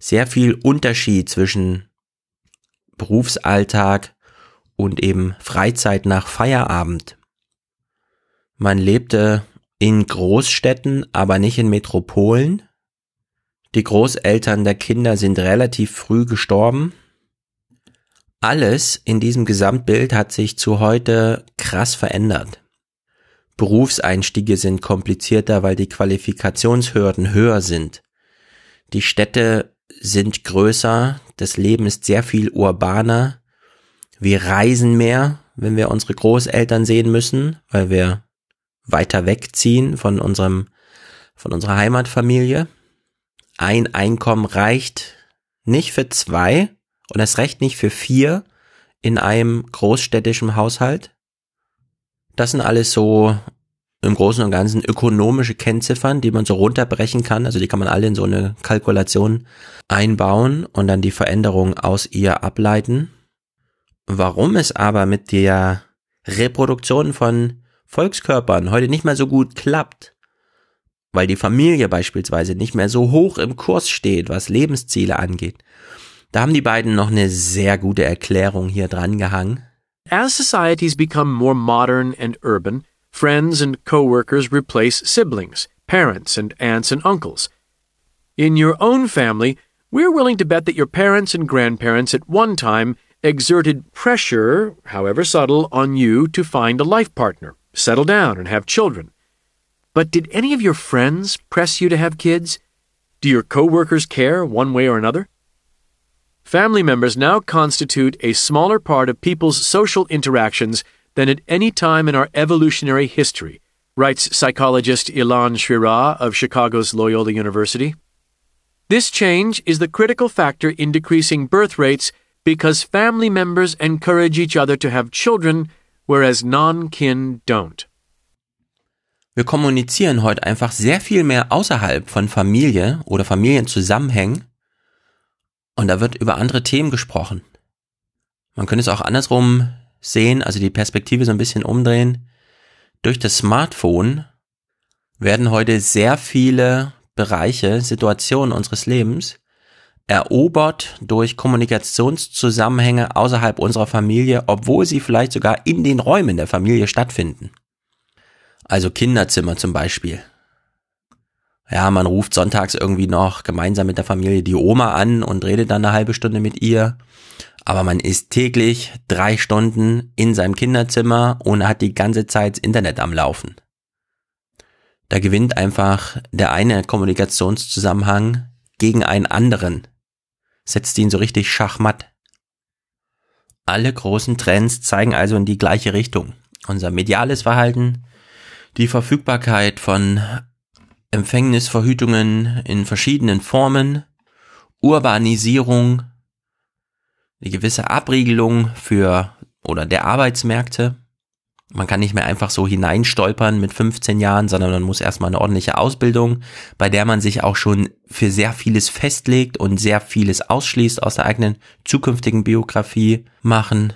sehr viel Unterschied zwischen Berufsalltag und eben Freizeit nach Feierabend. Man lebte in Großstädten, aber nicht in Metropolen. Die Großeltern der Kinder sind relativ früh gestorben. Alles in diesem Gesamtbild hat sich zu heute krass verändert. Berufseinstiege sind komplizierter, weil die Qualifikationshürden höher sind. Die Städte sind größer, das Leben ist sehr viel urbaner. Wir reisen mehr, wenn wir unsere Großeltern sehen müssen, weil wir weiter wegziehen von unserem, von unserer Heimatfamilie ein Einkommen reicht nicht für zwei und erst recht nicht für vier in einem großstädtischen Haushalt. Das sind alles so im Großen und Ganzen ökonomische Kennziffern, die man so runterbrechen kann. Also die kann man alle in so eine Kalkulation einbauen und dann die Veränderung aus ihr ableiten. Warum es aber mit der Reproduktion von Volkskörpern heute nicht mehr so gut klappt, weil die Familie beispielsweise nicht mehr so hoch im Kurs steht, was Lebensziele angeht. Da haben die beiden noch eine sehr gute Erklärung hier dran gehangen. as societies become more modern and urban, friends and coworkers replace siblings, parents and aunts and uncles. In your own family, we're willing to bet that your parents and grandparents at one time exerted pressure, however subtle, on you to find a life partner, settle down, and have children. But did any of your friends press you to have kids? Do your coworkers care one way or another? Family members now constitute a smaller part of people's social interactions than at any time in our evolutionary history, writes psychologist Ilan Shira of Chicago's Loyola University. This change is the critical factor in decreasing birth rates because family members encourage each other to have children, whereas non-kin don't. Wir kommunizieren heute einfach sehr viel mehr außerhalb von Familie oder Familienzusammenhängen und da wird über andere Themen gesprochen. Man könnte es auch andersrum sehen, also die Perspektive so ein bisschen umdrehen. Durch das Smartphone werden heute sehr viele Bereiche, Situationen unseres Lebens erobert durch Kommunikationszusammenhänge außerhalb unserer Familie, obwohl sie vielleicht sogar in den Räumen der Familie stattfinden. Also Kinderzimmer zum Beispiel. Ja, man ruft sonntags irgendwie noch gemeinsam mit der Familie die Oma an und redet dann eine halbe Stunde mit ihr. Aber man ist täglich drei Stunden in seinem Kinderzimmer und hat die ganze Zeit Internet am Laufen. Da gewinnt einfach der eine Kommunikationszusammenhang gegen einen anderen. Setzt ihn so richtig schachmatt. Alle großen Trends zeigen also in die gleiche Richtung. Unser mediales Verhalten, die Verfügbarkeit von Empfängnisverhütungen in verschiedenen Formen, Urbanisierung, eine gewisse Abriegelung für oder der Arbeitsmärkte. Man kann nicht mehr einfach so hineinstolpern mit 15 Jahren, sondern man muss erstmal eine ordentliche Ausbildung, bei der man sich auch schon für sehr vieles festlegt und sehr vieles ausschließt aus der eigenen zukünftigen Biografie machen.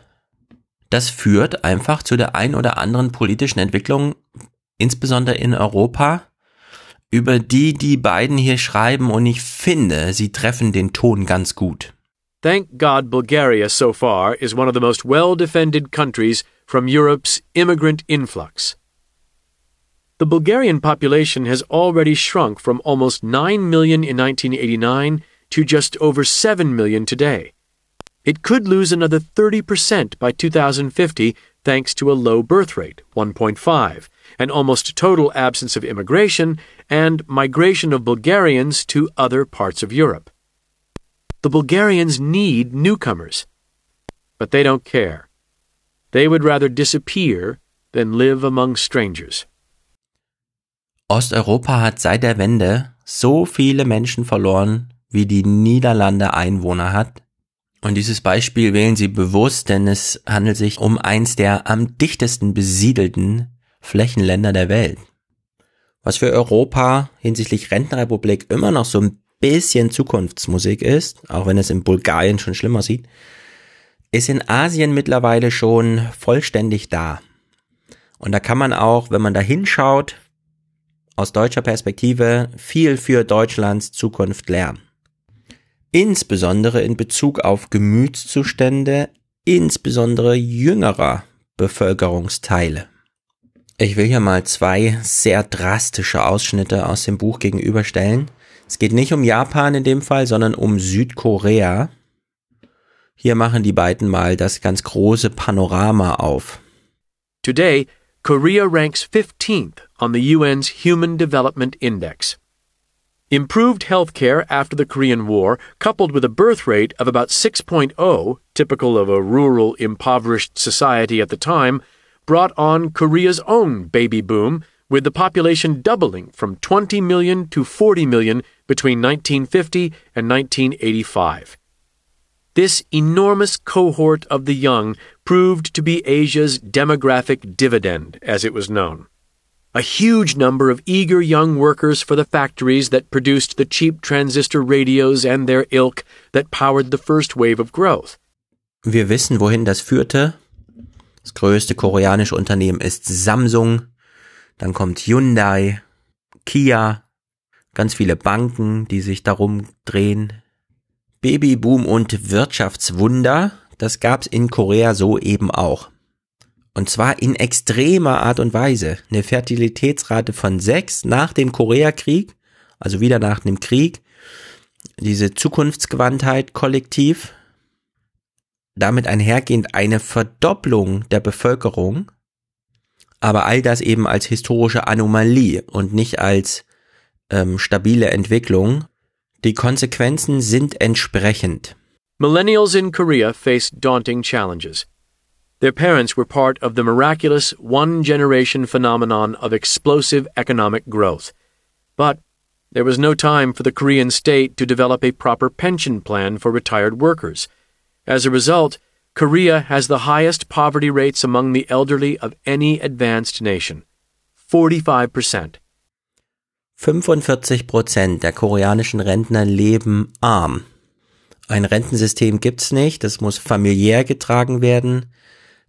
Das führt einfach zu der ein oder anderen politischen Entwicklung, insbesondere in Europa, über die die beiden hier schreiben und ich finde, sie treffen den Ton ganz gut. Thank God Bulgaria so far is one of the most well-defended countries from Europe's immigrant influx. The Bulgarian population has already shrunk from almost 9 million in 1989 to just over 7 million today. It could lose another 30% by 2050 thanks to a low birth rate, 1.5, an almost total absence of immigration, and migration of Bulgarians to other parts of Europe. The Bulgarians need newcomers, but they don't care. They would rather disappear than live among strangers. Osteuropa hat seit der Wende so viele Menschen verloren, wie die Niederlande Einwohner hat. Und dieses Beispiel wählen sie bewusst, denn es handelt sich um eins der am dichtesten besiedelten Flächenländer der Welt. Was für Europa hinsichtlich Rentenrepublik immer noch so ein bisschen Zukunftsmusik ist, auch wenn es in Bulgarien schon schlimmer sieht, ist in Asien mittlerweile schon vollständig da. Und da kann man auch, wenn man da hinschaut, aus deutscher Perspektive viel für Deutschlands Zukunft lernen. Insbesondere in Bezug auf Gemütszustände, insbesondere jüngerer Bevölkerungsteile. Ich will hier mal zwei sehr drastische Ausschnitte aus dem Buch gegenüberstellen. Es geht nicht um Japan in dem Fall, sondern um Südkorea. Hier machen die beiden mal das ganz große Panorama auf. Today, Korea ranks 15th on the UN's Human Development Index. Improved healthcare after the Korean War, coupled with a birth rate of about 6.0, typical of a rural, impoverished society at the time, brought on Korea's own baby boom, with the population doubling from 20 million to 40 million between 1950 and 1985. This enormous cohort of the young proved to be Asia's demographic dividend, as it was known. A huge number of eager young workers for the factories that produced the cheap transistor radios and their ilk that powered the first wave of growth. Wir wissen, wohin das führte. Das größte koreanische Unternehmen ist Samsung. Dann kommt Hyundai, Kia, ganz viele Banken, die sich darum drehen. Babyboom und Wirtschaftswunder, das gab's in Korea so eben auch. Und zwar in extremer Art und Weise. Eine Fertilitätsrate von sechs nach dem Koreakrieg, also wieder nach dem Krieg. Diese Zukunftsgewandtheit kollektiv. Damit einhergehend eine Verdopplung der Bevölkerung. Aber all das eben als historische Anomalie und nicht als ähm, stabile Entwicklung. Die Konsequenzen sind entsprechend. Millennials in Korea face daunting challenges. Their parents were part of the miraculous one generation phenomenon of explosive economic growth. But there was no time for the Korean state to develop a proper pension plan for retired workers. As a result, Korea has the highest poverty rates among the elderly of any advanced nation 45%. 45 Prozent der koreanischen Rentner leben arm. Ein Rentensystem gibt's nicht, das muss familiär getragen werden.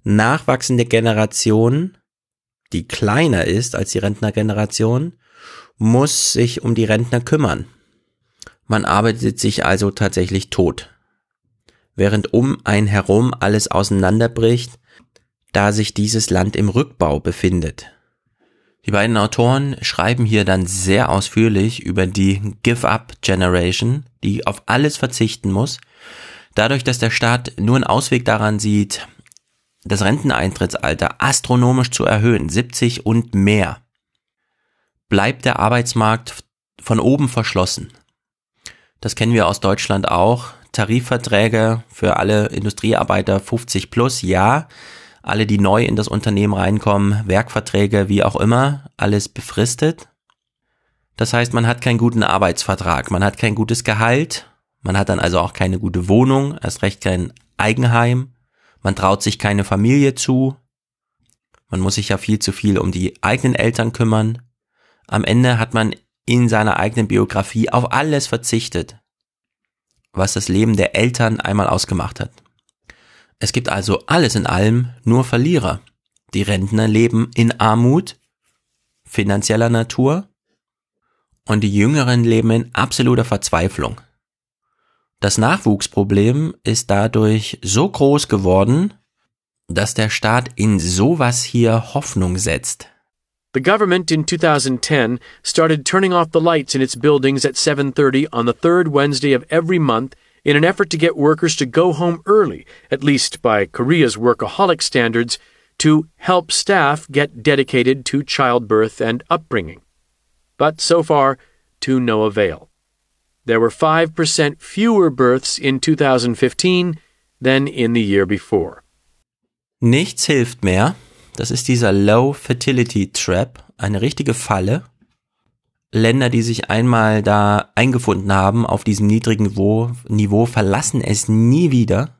Nachwachsende Generation, die kleiner ist als die Rentnergeneration, muss sich um die Rentner kümmern. Man arbeitet sich also tatsächlich tot. Während um ein herum alles auseinanderbricht, da sich dieses Land im Rückbau befindet. Die beiden Autoren schreiben hier dann sehr ausführlich über die Give-up Generation, die auf alles verzichten muss, dadurch, dass der Staat nur einen Ausweg daran sieht, das Renteneintrittsalter astronomisch zu erhöhen, 70 und mehr, bleibt der Arbeitsmarkt von oben verschlossen. Das kennen wir aus Deutschland auch. Tarifverträge für alle Industriearbeiter 50 plus, ja, alle, die neu in das Unternehmen reinkommen, Werkverträge, wie auch immer, alles befristet. Das heißt, man hat keinen guten Arbeitsvertrag, man hat kein gutes Gehalt, man hat dann also auch keine gute Wohnung, erst recht kein Eigenheim, man traut sich keine Familie zu, man muss sich ja viel zu viel um die eigenen Eltern kümmern. Am Ende hat man in seiner eigenen Biografie auf alles verzichtet, was das Leben der Eltern einmal ausgemacht hat. Es gibt also alles in allem nur Verlierer. Die Rentner leben in Armut, finanzieller Natur, und die Jüngeren leben in absoluter Verzweiflung. Das Nachwuchsproblem ist dadurch so groß geworden, dass der Staat in sowas hier Hoffnung setzt. The government in 2010 started turning off the lights in its buildings at 7:30 on the third Wednesday of every month in an effort to get workers to go home early, at least by Korea's workaholic standards, to help staff get dedicated to childbirth and upbringing. But so far, to no avail. There were 5% fewer births in 2015 than in the year before. Nichts hilft mehr. Das ist dieser Low Fertility Trap, eine richtige Falle. Länder, die sich einmal da eingefunden haben auf diesem niedrigen Niveau, Niveau verlassen es nie wieder,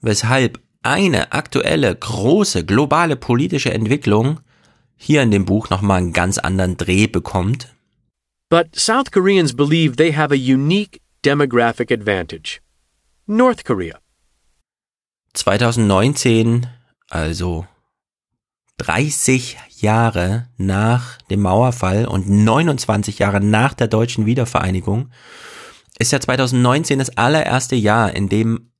weshalb eine aktuelle große globale politische Entwicklung hier in dem Buch nochmal einen ganz anderen Dreh bekommt. But South Koreans believe they have a unique demographic advantage. North Korea. 2019, also 30 Jahre nach dem Mauerfall und 29 Jahre nach der deutschen Wiedervereinigung, ist ja 2019 das allererste Jahr, in dem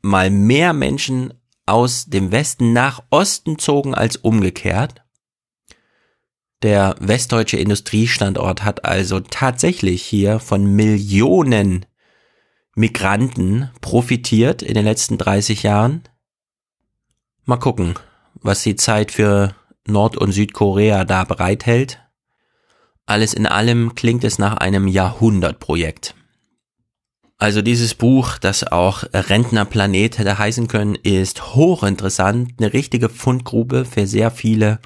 mal mehr Menschen aus dem Westen nach Osten zogen als umgekehrt. Der westdeutsche Industriestandort hat also tatsächlich hier von Millionen Migranten profitiert in den letzten 30 Jahren. Mal gucken, was die Zeit für Nord- und Südkorea da bereithält. Alles in allem klingt es nach einem Jahrhundertprojekt. Also dieses Buch, das auch Rentnerplanet hätte heißen können, ist hochinteressant, eine richtige Fundgrube für sehr viele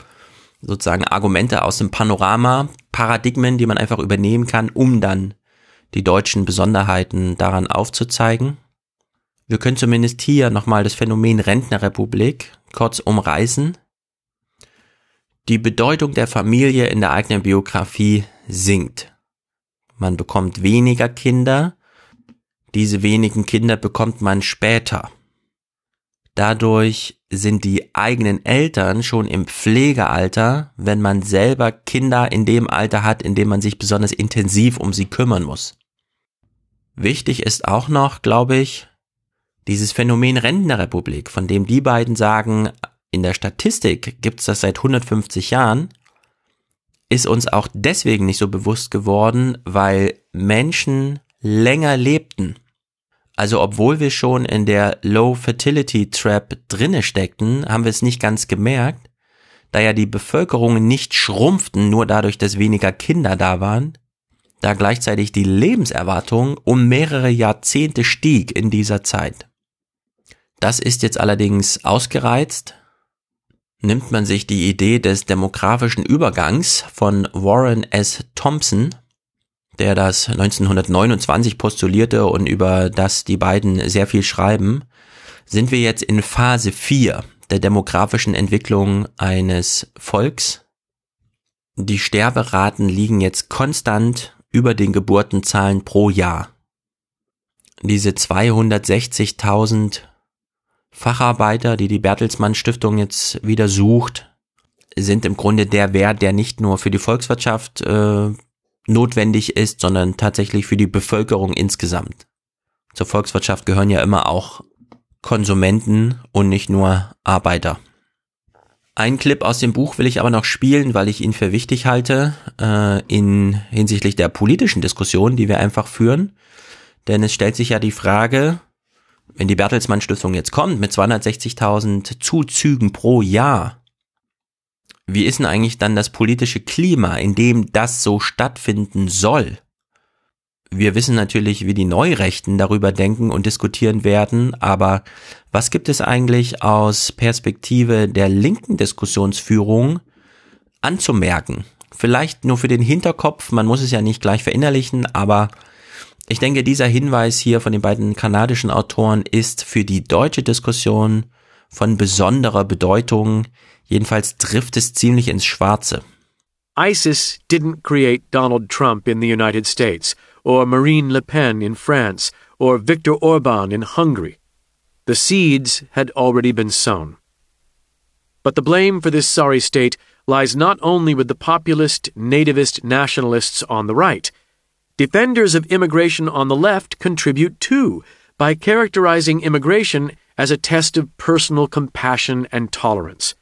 sozusagen Argumente aus dem Panorama, Paradigmen, die man einfach übernehmen kann, um dann die deutschen Besonderheiten daran aufzuzeigen. Wir können zumindest hier nochmal das Phänomen Rentnerrepublik kurz umreißen. Die Bedeutung der Familie in der eigenen Biografie sinkt. Man bekommt weniger Kinder, diese wenigen Kinder bekommt man später. Dadurch sind die eigenen Eltern schon im Pflegealter, wenn man selber Kinder in dem Alter hat, in dem man sich besonders intensiv um sie kümmern muss. Wichtig ist auch noch, glaube ich, dieses Phänomen Rentnerrepublik, von dem die beiden sagen, in der Statistik gibt's das seit 150 Jahren, ist uns auch deswegen nicht so bewusst geworden, weil Menschen länger lebten. Also obwohl wir schon in der Low Fertility Trap drinne steckten, haben wir es nicht ganz gemerkt, da ja die Bevölkerungen nicht schrumpften, nur dadurch, dass weniger Kinder da waren, da gleichzeitig die Lebenserwartung um mehrere Jahrzehnte stieg in dieser Zeit. Das ist jetzt allerdings ausgereizt. Nimmt man sich die Idee des demografischen Übergangs von Warren S. Thompson, der das 1929 postulierte und über das die beiden sehr viel schreiben, sind wir jetzt in Phase 4 der demografischen Entwicklung eines Volks. Die Sterberaten liegen jetzt konstant über den Geburtenzahlen pro Jahr. Diese 260.000 Facharbeiter, die die Bertelsmann Stiftung jetzt wieder sucht, sind im Grunde der Wert, der nicht nur für die Volkswirtschaft äh, notwendig ist, sondern tatsächlich für die Bevölkerung insgesamt. Zur Volkswirtschaft gehören ja immer auch Konsumenten und nicht nur Arbeiter. Ein Clip aus dem Buch will ich aber noch spielen, weil ich ihn für wichtig halte, äh, in hinsichtlich der politischen Diskussion, die wir einfach führen. Denn es stellt sich ja die Frage, wenn die Bertelsmann Stiftung jetzt kommt mit 260.000 Zuzügen pro Jahr, wie ist denn eigentlich dann das politische Klima, in dem das so stattfinden soll? Wir wissen natürlich, wie die Neurechten darüber denken und diskutieren werden, aber was gibt es eigentlich aus Perspektive der linken Diskussionsführung anzumerken? Vielleicht nur für den Hinterkopf, man muss es ja nicht gleich verinnerlichen, aber ich denke, dieser Hinweis hier von den beiden kanadischen Autoren ist für die deutsche Diskussion von besonderer Bedeutung. Jedenfalls trifft es ziemlich ins Schwarze. ISIS didn't create Donald Trump in the United States. or Marine Le Pen in France, or Viktor Orban in Hungary. The seeds had already been sown. But the blame for this sorry state lies not only with the populist, nativist nationalists on the right. Defenders of immigration on the left contribute too by characterizing immigration as a test of personal compassion and tolerance.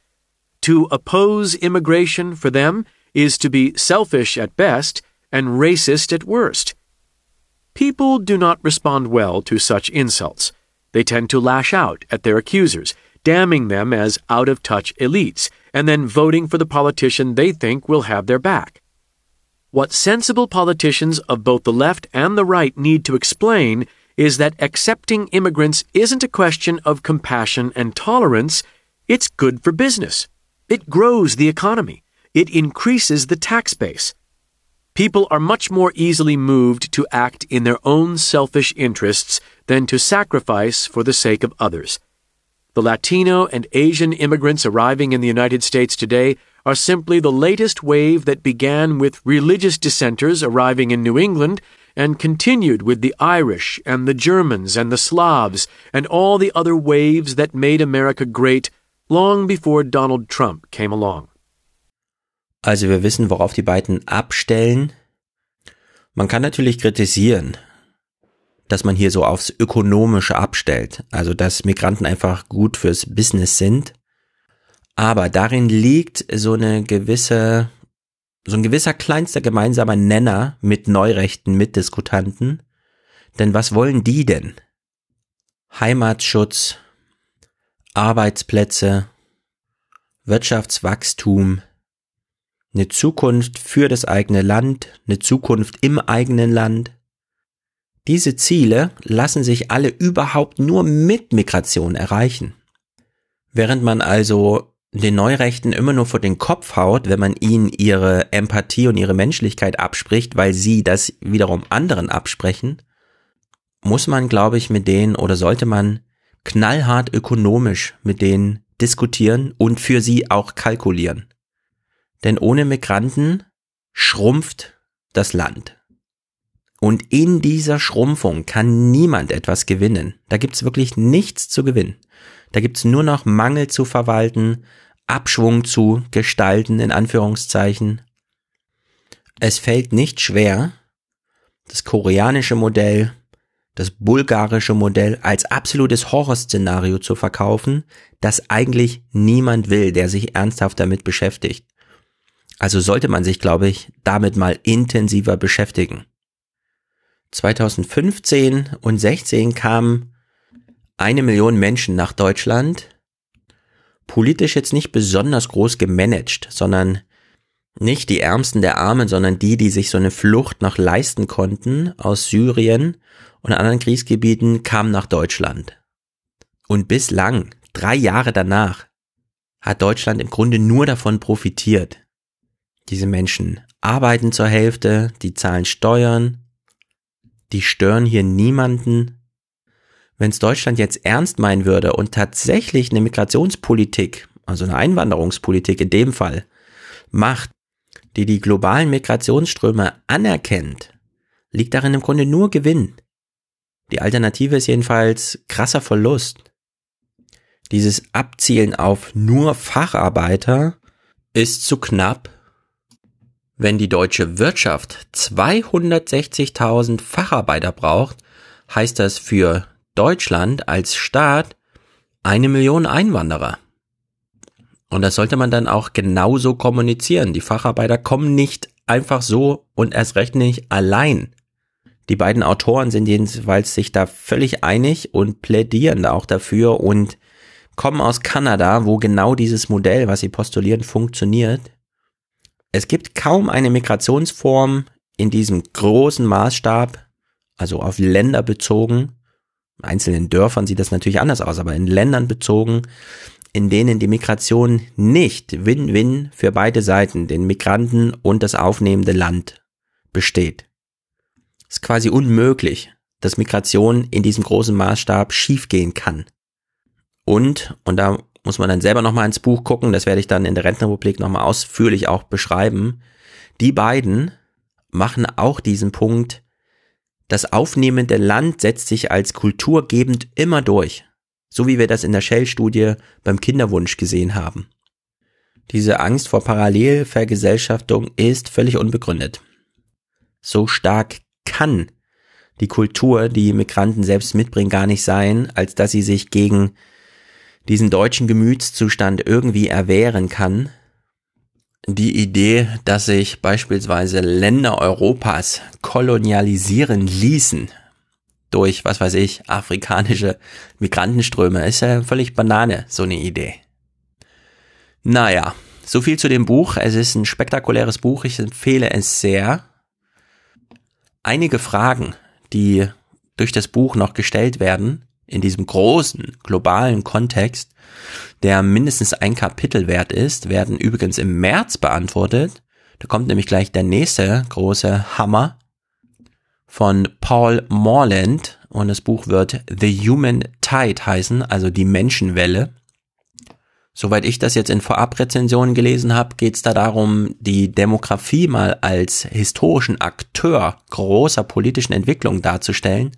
To oppose immigration for them is to be selfish at best and racist at worst. People do not respond well to such insults. They tend to lash out at their accusers, damning them as out of touch elites, and then voting for the politician they think will have their back. What sensible politicians of both the left and the right need to explain is that accepting immigrants isn't a question of compassion and tolerance, it's good for business. It grows the economy. It increases the tax base. People are much more easily moved to act in their own selfish interests than to sacrifice for the sake of others. The Latino and Asian immigrants arriving in the United States today are simply the latest wave that began with religious dissenters arriving in New England and continued with the Irish and the Germans and the Slavs and all the other waves that made America great long before Donald Trump came along. Also wir wissen, worauf die beiden abstellen. Man kann natürlich kritisieren, dass man hier so aufs Ökonomische abstellt, also dass Migranten einfach gut fürs Business sind. Aber darin liegt so eine gewisse, so ein gewisser kleinster gemeinsamer Nenner mit neurechten Mitdiskutanten. Denn was wollen die denn? Heimatschutz, Arbeitsplätze, Wirtschaftswachstum, eine Zukunft für das eigene Land, eine Zukunft im eigenen Land. Diese Ziele lassen sich alle überhaupt nur mit Migration erreichen. Während man also den Neurechten immer nur vor den Kopf haut, wenn man ihnen ihre Empathie und ihre Menschlichkeit abspricht, weil sie das wiederum anderen absprechen, muss man, glaube ich, mit denen oder sollte man knallhart ökonomisch mit denen diskutieren und für sie auch kalkulieren. Denn ohne Migranten schrumpft das Land. Und in dieser Schrumpfung kann niemand etwas gewinnen. Da gibt's wirklich nichts zu gewinnen. Da gibt's nur noch Mangel zu verwalten, Abschwung zu gestalten, in Anführungszeichen. Es fällt nicht schwer, das koreanische Modell, das bulgarische Modell als absolutes Horrorszenario zu verkaufen, das eigentlich niemand will, der sich ernsthaft damit beschäftigt. Also sollte man sich, glaube ich, damit mal intensiver beschäftigen. 2015 und 16 kamen eine Million Menschen nach Deutschland, politisch jetzt nicht besonders groß gemanagt, sondern nicht die Ärmsten der Armen, sondern die, die sich so eine Flucht noch leisten konnten aus Syrien und anderen Kriegsgebieten, kamen nach Deutschland. Und bislang, drei Jahre danach, hat Deutschland im Grunde nur davon profitiert. Diese Menschen arbeiten zur Hälfte, die zahlen Steuern, die stören hier niemanden. Wenn es Deutschland jetzt ernst meinen würde und tatsächlich eine Migrationspolitik, also eine Einwanderungspolitik in dem Fall, macht, die die globalen Migrationsströme anerkennt, liegt darin im Grunde nur Gewinn. Die Alternative ist jedenfalls krasser Verlust. Dieses Abzielen auf nur Facharbeiter ist zu knapp. Wenn die deutsche Wirtschaft 260.000 Facharbeiter braucht, heißt das für Deutschland als Staat eine Million Einwanderer. Und das sollte man dann auch genauso kommunizieren. Die Facharbeiter kommen nicht einfach so und erst recht nicht allein. Die beiden Autoren sind jedenfalls sich da völlig einig und plädieren da auch dafür und kommen aus Kanada, wo genau dieses Modell, was sie postulieren, funktioniert. Es gibt kaum eine Migrationsform in diesem großen Maßstab, also auf Länder bezogen. In einzelnen Dörfern sieht das natürlich anders aus, aber in Ländern bezogen, in denen die Migration nicht Win-Win für beide Seiten, den Migranten und das aufnehmende Land, besteht. Es ist quasi unmöglich, dass Migration in diesem großen Maßstab schiefgehen kann. Und, und da muss man dann selber nochmal ins Buch gucken, das werde ich dann in der Rentenrepublik nochmal ausführlich auch beschreiben, die beiden machen auch diesen Punkt, das aufnehmende Land setzt sich als kulturgebend immer durch. So wie wir das in der Shell-Studie beim Kinderwunsch gesehen haben. Diese Angst vor Parallelvergesellschaftung ist völlig unbegründet. So stark kann die Kultur, die Migranten selbst mitbringen, gar nicht sein, als dass sie sich gegen diesen deutschen Gemütszustand irgendwie erwehren kann. Die Idee, dass sich beispielsweise Länder Europas kolonialisieren ließen, durch, was weiß ich, afrikanische Migrantenströme. Ist ja völlig Banane, so eine Idee. Naja, so viel zu dem Buch. Es ist ein spektakuläres Buch. Ich empfehle es sehr. Einige Fragen, die durch das Buch noch gestellt werden, in diesem großen globalen Kontext, der mindestens ein Kapitel wert ist, werden übrigens im März beantwortet. Da kommt nämlich gleich der nächste große Hammer von Paul Morland und das Buch wird The Human Tide heißen, also die Menschenwelle. Soweit ich das jetzt in Vorabrezensionen gelesen habe, geht es da darum, die Demografie mal als historischen Akteur großer politischen Entwicklung darzustellen.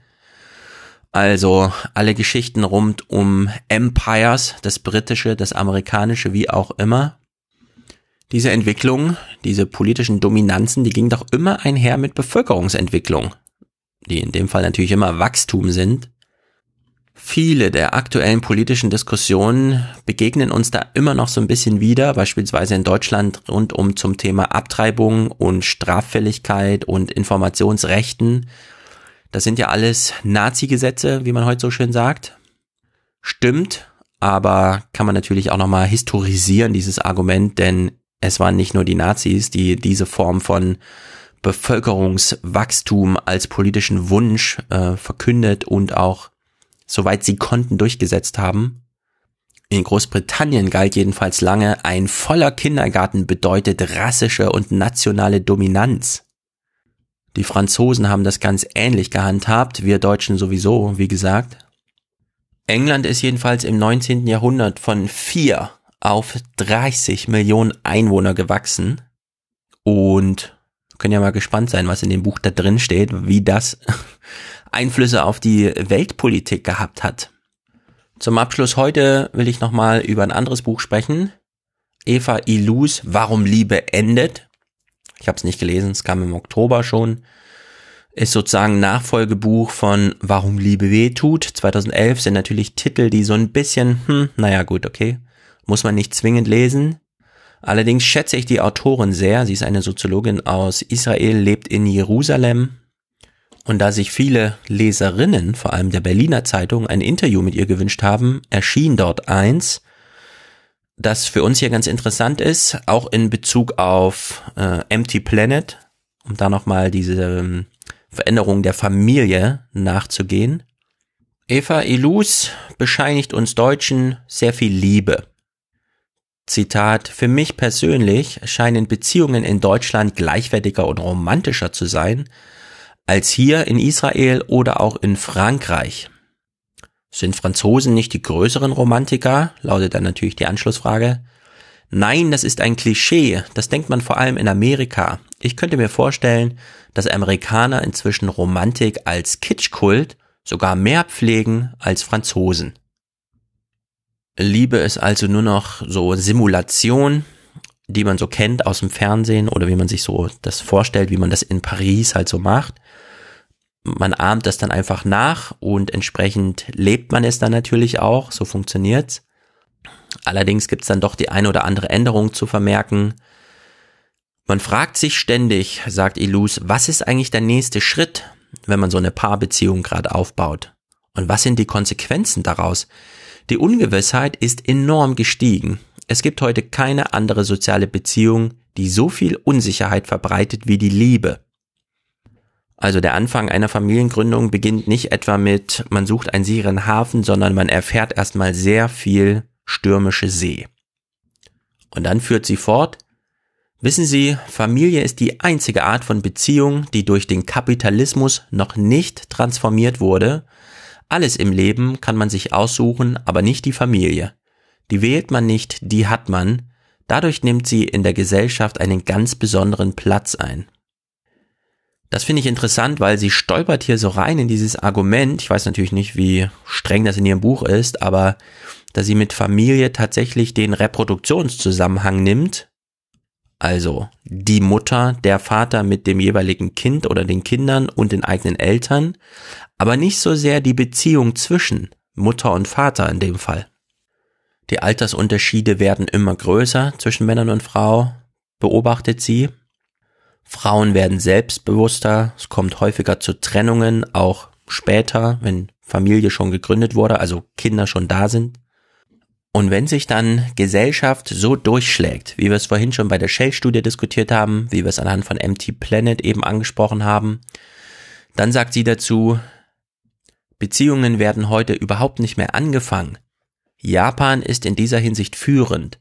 Also alle Geschichten rund um Empires, das britische, das amerikanische, wie auch immer. Diese Entwicklung, diese politischen Dominanzen, die ging doch immer einher mit Bevölkerungsentwicklung, die in dem Fall natürlich immer Wachstum sind. Viele der aktuellen politischen Diskussionen begegnen uns da immer noch so ein bisschen wieder, beispielsweise in Deutschland rund um zum Thema Abtreibung und Straffälligkeit und Informationsrechten. Das sind ja alles Nazi-Gesetze, wie man heute so schön sagt. Stimmt, aber kann man natürlich auch nochmal historisieren, dieses Argument, denn es waren nicht nur die Nazis, die diese Form von Bevölkerungswachstum als politischen Wunsch äh, verkündet und auch, soweit sie konnten, durchgesetzt haben. In Großbritannien galt jedenfalls lange, ein voller Kindergarten bedeutet rassische und nationale Dominanz. Die Franzosen haben das ganz ähnlich gehandhabt, wir Deutschen sowieso, wie gesagt. England ist jedenfalls im 19. Jahrhundert von vier auf 30 Millionen Einwohner gewachsen. Und können ja mal gespannt sein, was in dem Buch da drin steht, wie das Einflüsse auf die Weltpolitik gehabt hat. Zum Abschluss heute will ich nochmal über ein anderes Buch sprechen. Eva Ilus, Warum Liebe endet. Ich habe es nicht gelesen, es kam im Oktober schon. ist sozusagen Nachfolgebuch von Warum Liebe weh tut. 2011 sind natürlich Titel, die so ein bisschen, hm, naja gut, okay, muss man nicht zwingend lesen. Allerdings schätze ich die Autorin sehr. Sie ist eine Soziologin aus Israel, lebt in Jerusalem. Und da sich viele Leserinnen, vor allem der Berliner Zeitung, ein Interview mit ihr gewünscht haben, erschien dort eins, das für uns hier ganz interessant ist, auch in Bezug auf äh, Empty Planet, um da nochmal diese ähm, Veränderung der Familie nachzugehen. Eva Ilus bescheinigt uns Deutschen sehr viel Liebe. Zitat, für mich persönlich scheinen Beziehungen in Deutschland gleichwertiger und romantischer zu sein als hier in Israel oder auch in Frankreich. Sind Franzosen nicht die größeren Romantiker? lautet dann natürlich die Anschlussfrage. Nein, das ist ein Klischee. Das denkt man vor allem in Amerika. Ich könnte mir vorstellen, dass Amerikaner inzwischen Romantik als Kitschkult sogar mehr pflegen als Franzosen. Liebe ist also nur noch so Simulation, die man so kennt aus dem Fernsehen oder wie man sich so das vorstellt, wie man das in Paris halt so macht. Man ahmt das dann einfach nach und entsprechend lebt man es dann natürlich auch, so funktioniert's. Allerdings gibt's dann doch die eine oder andere Änderung zu vermerken. Man fragt sich ständig, sagt Ilus, was ist eigentlich der nächste Schritt, wenn man so eine Paarbeziehung gerade aufbaut? Und was sind die Konsequenzen daraus? Die Ungewissheit ist enorm gestiegen. Es gibt heute keine andere soziale Beziehung, die so viel Unsicherheit verbreitet wie die Liebe. Also der Anfang einer Familiengründung beginnt nicht etwa mit, man sucht einen sicheren Hafen, sondern man erfährt erstmal sehr viel stürmische See. Und dann führt sie fort, wissen Sie, Familie ist die einzige Art von Beziehung, die durch den Kapitalismus noch nicht transformiert wurde alles im Leben kann man sich aussuchen, aber nicht die Familie. Die wählt man nicht, die hat man. Dadurch nimmt sie in der Gesellschaft einen ganz besonderen Platz ein. Das finde ich interessant, weil sie stolpert hier so rein in dieses Argument. Ich weiß natürlich nicht, wie streng das in ihrem Buch ist, aber dass sie mit Familie tatsächlich den Reproduktionszusammenhang nimmt. Also die Mutter, der Vater mit dem jeweiligen Kind oder den Kindern und den eigenen Eltern, aber nicht so sehr die Beziehung zwischen Mutter und Vater in dem Fall. Die Altersunterschiede werden immer größer zwischen Männern und Frau, beobachtet sie. Frauen werden selbstbewusster, es kommt häufiger zu Trennungen, auch später, wenn Familie schon gegründet wurde, also Kinder schon da sind. Und wenn sich dann Gesellschaft so durchschlägt, wie wir es vorhin schon bei der Shell-Studie diskutiert haben, wie wir es anhand von MT Planet eben angesprochen haben, dann sagt sie dazu, Beziehungen werden heute überhaupt nicht mehr angefangen. Japan ist in dieser Hinsicht führend.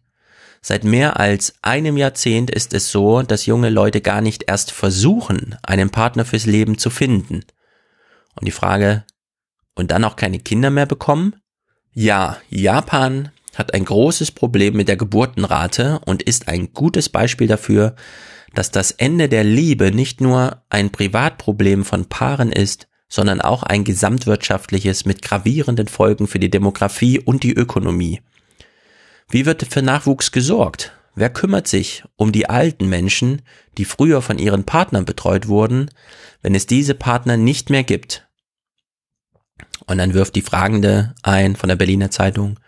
Seit mehr als einem Jahrzehnt ist es so, dass junge Leute gar nicht erst versuchen, einen Partner fürs Leben zu finden. Und die Frage, und dann auch keine Kinder mehr bekommen? Ja, Japan hat ein großes Problem mit der Geburtenrate und ist ein gutes Beispiel dafür, dass das Ende der Liebe nicht nur ein Privatproblem von Paaren ist, sondern auch ein gesamtwirtschaftliches mit gravierenden Folgen für die Demografie und die Ökonomie. Wie wird für Nachwuchs gesorgt? Wer kümmert sich um die alten Menschen, die früher von ihren Partnern betreut wurden, wenn es diese Partner nicht mehr gibt? Und dann wirft die Fragende ein von der Berliner Zeitung,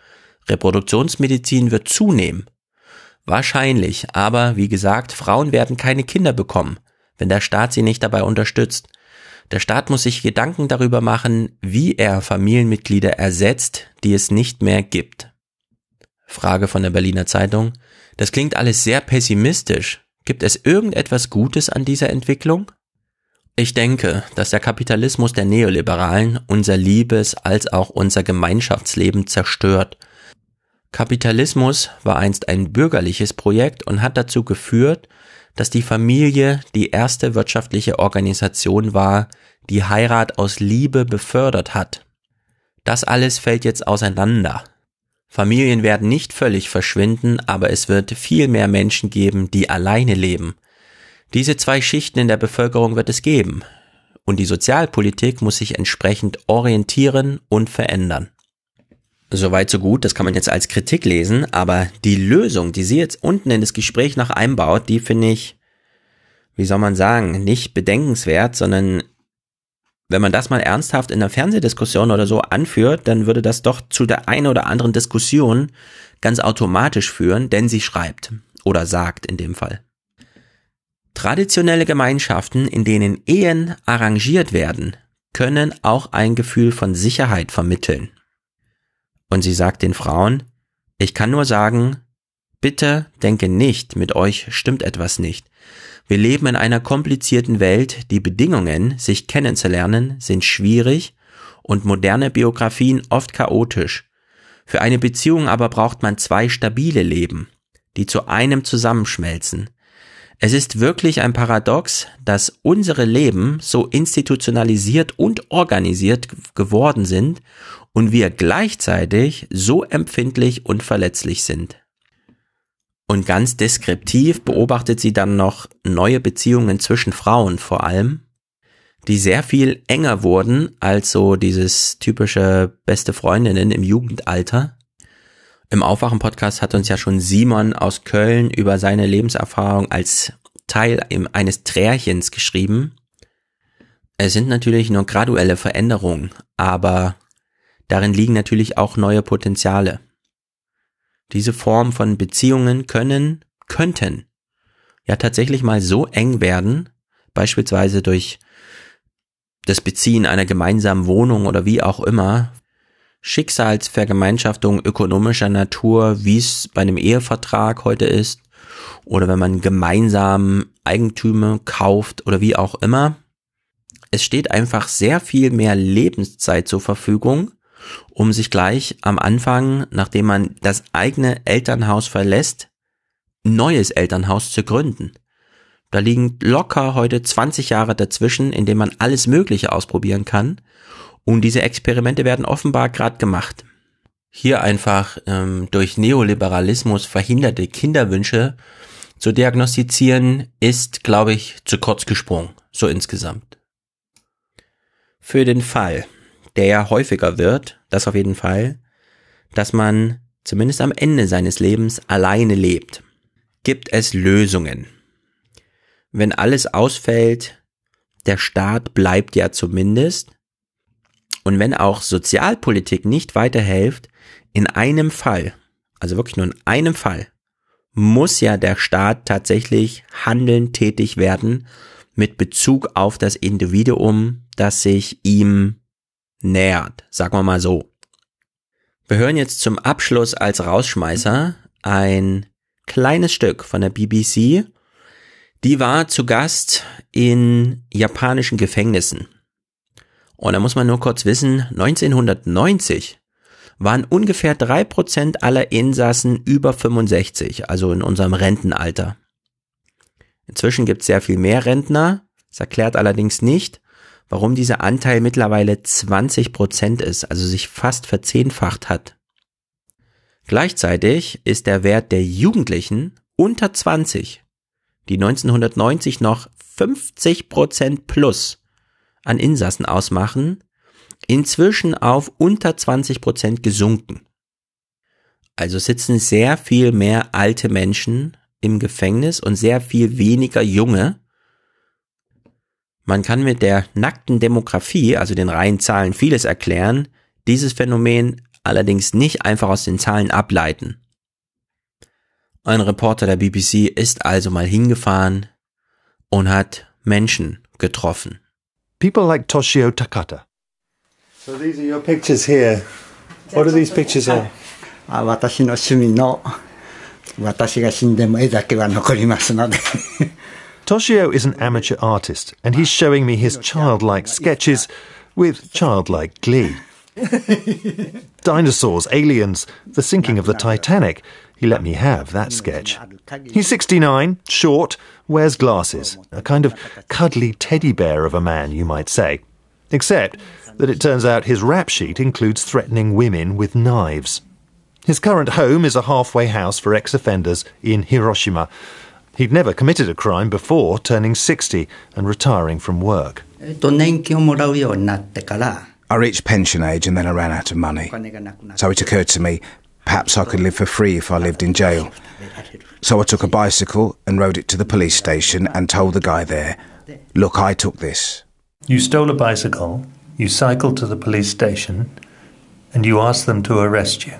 Reproduktionsmedizin wird zunehmen. Wahrscheinlich, aber wie gesagt, Frauen werden keine Kinder bekommen, wenn der Staat sie nicht dabei unterstützt. Der Staat muss sich Gedanken darüber machen, wie er Familienmitglieder ersetzt, die es nicht mehr gibt. Frage von der Berliner Zeitung. Das klingt alles sehr pessimistisch. Gibt es irgendetwas Gutes an dieser Entwicklung? Ich denke, dass der Kapitalismus der Neoliberalen unser Liebes- als auch unser Gemeinschaftsleben zerstört. Kapitalismus war einst ein bürgerliches Projekt und hat dazu geführt, dass die Familie die erste wirtschaftliche Organisation war, die Heirat aus Liebe befördert hat. Das alles fällt jetzt auseinander. Familien werden nicht völlig verschwinden, aber es wird viel mehr Menschen geben, die alleine leben. Diese zwei Schichten in der Bevölkerung wird es geben. Und die Sozialpolitik muss sich entsprechend orientieren und verändern. Soweit so gut, das kann man jetzt als Kritik lesen, aber die Lösung, die sie jetzt unten in das Gespräch noch einbaut, die finde ich, wie soll man sagen, nicht bedenkenswert, sondern wenn man das mal ernsthaft in einer Fernsehdiskussion oder so anführt, dann würde das doch zu der einen oder anderen Diskussion ganz automatisch führen, denn sie schreibt oder sagt in dem Fall. Traditionelle Gemeinschaften, in denen Ehen arrangiert werden, können auch ein Gefühl von Sicherheit vermitteln. Und sie sagt den Frauen, ich kann nur sagen, bitte denke nicht, mit euch stimmt etwas nicht. Wir leben in einer komplizierten Welt, die Bedingungen, sich kennenzulernen, sind schwierig und moderne Biografien oft chaotisch. Für eine Beziehung aber braucht man zwei stabile Leben, die zu einem zusammenschmelzen. Es ist wirklich ein Paradox, dass unsere Leben so institutionalisiert und organisiert geworden sind und wir gleichzeitig so empfindlich und verletzlich sind. Und ganz deskriptiv beobachtet sie dann noch neue Beziehungen zwischen Frauen vor allem, die sehr viel enger wurden als so dieses typische beste Freundinnen im Jugendalter. Im Aufwachen-Podcast hat uns ja schon Simon aus Köln über seine Lebenserfahrung als Teil eines Trärchens geschrieben. Es sind natürlich nur graduelle Veränderungen, aber darin liegen natürlich auch neue Potenziale. Diese Form von Beziehungen können, könnten ja tatsächlich mal so eng werden, beispielsweise durch das Beziehen einer gemeinsamen Wohnung oder wie auch immer, Schicksalsvergemeinschaftung ökonomischer Natur, wie es bei einem Ehevertrag heute ist, oder wenn man gemeinsam Eigentümer kauft oder wie auch immer. Es steht einfach sehr viel mehr Lebenszeit zur Verfügung um sich gleich am Anfang, nachdem man das eigene Elternhaus verlässt, neues Elternhaus zu gründen. Da liegen locker heute 20 Jahre dazwischen, in denen man alles Mögliche ausprobieren kann. Und diese Experimente werden offenbar gerade gemacht. Hier einfach ähm, durch Neoliberalismus verhinderte Kinderwünsche zu diagnostizieren, ist, glaube ich, zu kurz gesprungen, so insgesamt. Für den Fall, der ja häufiger wird, das auf jeden Fall, dass man zumindest am Ende seines Lebens alleine lebt. Gibt es Lösungen? Wenn alles ausfällt, der Staat bleibt ja zumindest. Und wenn auch Sozialpolitik nicht weiterhilft, in einem Fall, also wirklich nur in einem Fall, muss ja der Staat tatsächlich handeln, tätig werden mit Bezug auf das Individuum, das sich ihm nähert, sagen wir mal so. Wir hören jetzt zum Abschluss als Rausschmeißer ein kleines Stück von der BBC. Die war zu Gast in japanischen Gefängnissen. Und da muss man nur kurz wissen, 1990 waren ungefähr drei Prozent aller Insassen über 65, also in unserem Rentenalter. Inzwischen gibt es sehr viel mehr Rentner. Das erklärt allerdings nicht, warum dieser Anteil mittlerweile 20 Prozent ist, also sich fast verzehnfacht hat. Gleichzeitig ist der Wert der Jugendlichen unter 20, die 1990 noch 50 Prozent plus an Insassen ausmachen, inzwischen auf unter 20 Prozent gesunken. Also sitzen sehr viel mehr alte Menschen im Gefängnis und sehr viel weniger junge, man kann mit der nackten Demografie, also den reinen Zahlen, vieles erklären, dieses Phänomen allerdings nicht einfach aus den Zahlen ableiten. Ein Reporter der BBC ist also mal hingefahren und hat Menschen getroffen. People like Toshio Takata. So these are your pictures here. What are these pictures of? あ私の趣味の私が死んでも絵だけは残りますので Toshio is an amateur artist, and he's showing me his childlike sketches with childlike glee. Dinosaurs, aliens, the sinking of the Titanic. He let me have that sketch. He's 69, short, wears glasses, a kind of cuddly teddy bear of a man, you might say. Except that it turns out his rap sheet includes threatening women with knives. His current home is a halfway house for ex offenders in Hiroshima, He'd never committed a crime before turning 60 and retiring from work. I reached pension age and then I ran out of money. So it occurred to me perhaps I could live for free if I lived in jail. So I took a bicycle and rode it to the police station and told the guy there, Look, I took this. You stole a bicycle, you cycled to the police station, and you asked them to arrest you.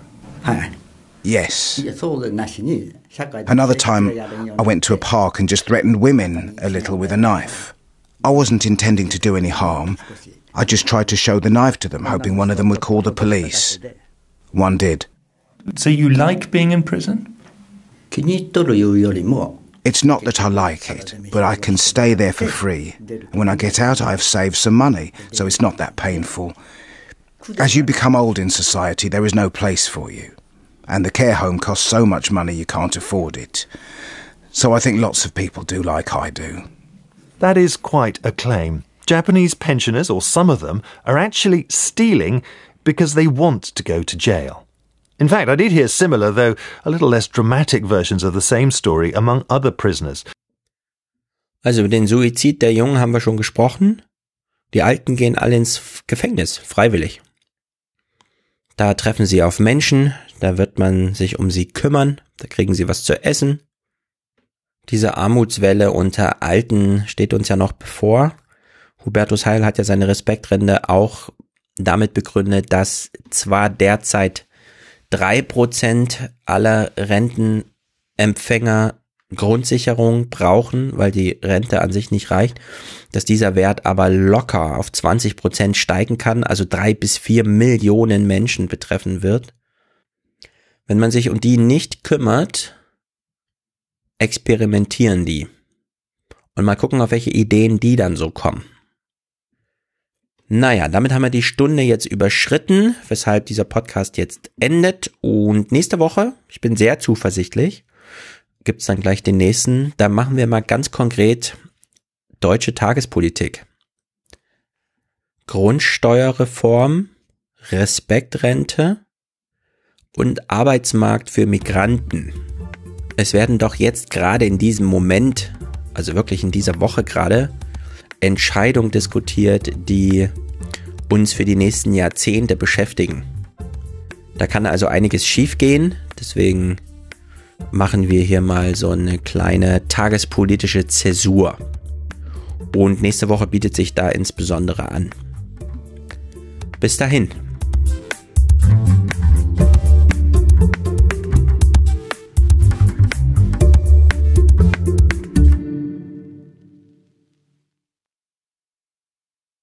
Yes. Another time, I went to a park and just threatened women a little with a knife. I wasn't intending to do any harm. I just tried to show the knife to them, hoping one of them would call the police. One did. So you like being in prison? It's not that I like it, but I can stay there for free. And when I get out, I have saved some money, so it's not that painful. As you become old in society, there is no place for you. And the care home costs so much money you can't afford it. So I think lots of people do like I do. That is quite a claim. Japanese pensioners, or some of them, are actually stealing because they want to go to jail. In fact, I did hear similar, though a little less dramatic versions of the same story among other prisoners. Also über den Suizid der Jungen haben wir schon gesprochen. Die Alten gehen alle ins Gefängnis, freiwillig. Da treffen sie auf Menschen, da wird man sich um sie kümmern, da kriegen sie was zu essen. Diese Armutswelle unter Alten steht uns ja noch bevor. Hubertus Heil hat ja seine Respektrente auch damit begründet, dass zwar derzeit drei Prozent aller Rentenempfänger Grundsicherung brauchen, weil die Rente an sich nicht reicht, dass dieser Wert aber locker auf 20 Prozent steigen kann, also drei bis vier Millionen Menschen betreffen wird. Wenn man sich um die nicht kümmert, experimentieren die. Und mal gucken, auf welche Ideen die dann so kommen. Naja, damit haben wir die Stunde jetzt überschritten, weshalb dieser Podcast jetzt endet. Und nächste Woche, ich bin sehr zuversichtlich, gibt's dann gleich den nächsten. Da machen wir mal ganz konkret deutsche Tagespolitik. Grundsteuerreform, Respektrente und Arbeitsmarkt für Migranten. Es werden doch jetzt gerade in diesem Moment, also wirklich in dieser Woche gerade, Entscheidungen diskutiert, die uns für die nächsten Jahrzehnte beschäftigen. Da kann also einiges schiefgehen, deswegen machen wir hier mal so eine kleine tagespolitische Zäsur. Und nächste Woche bietet sich da insbesondere an. Bis dahin.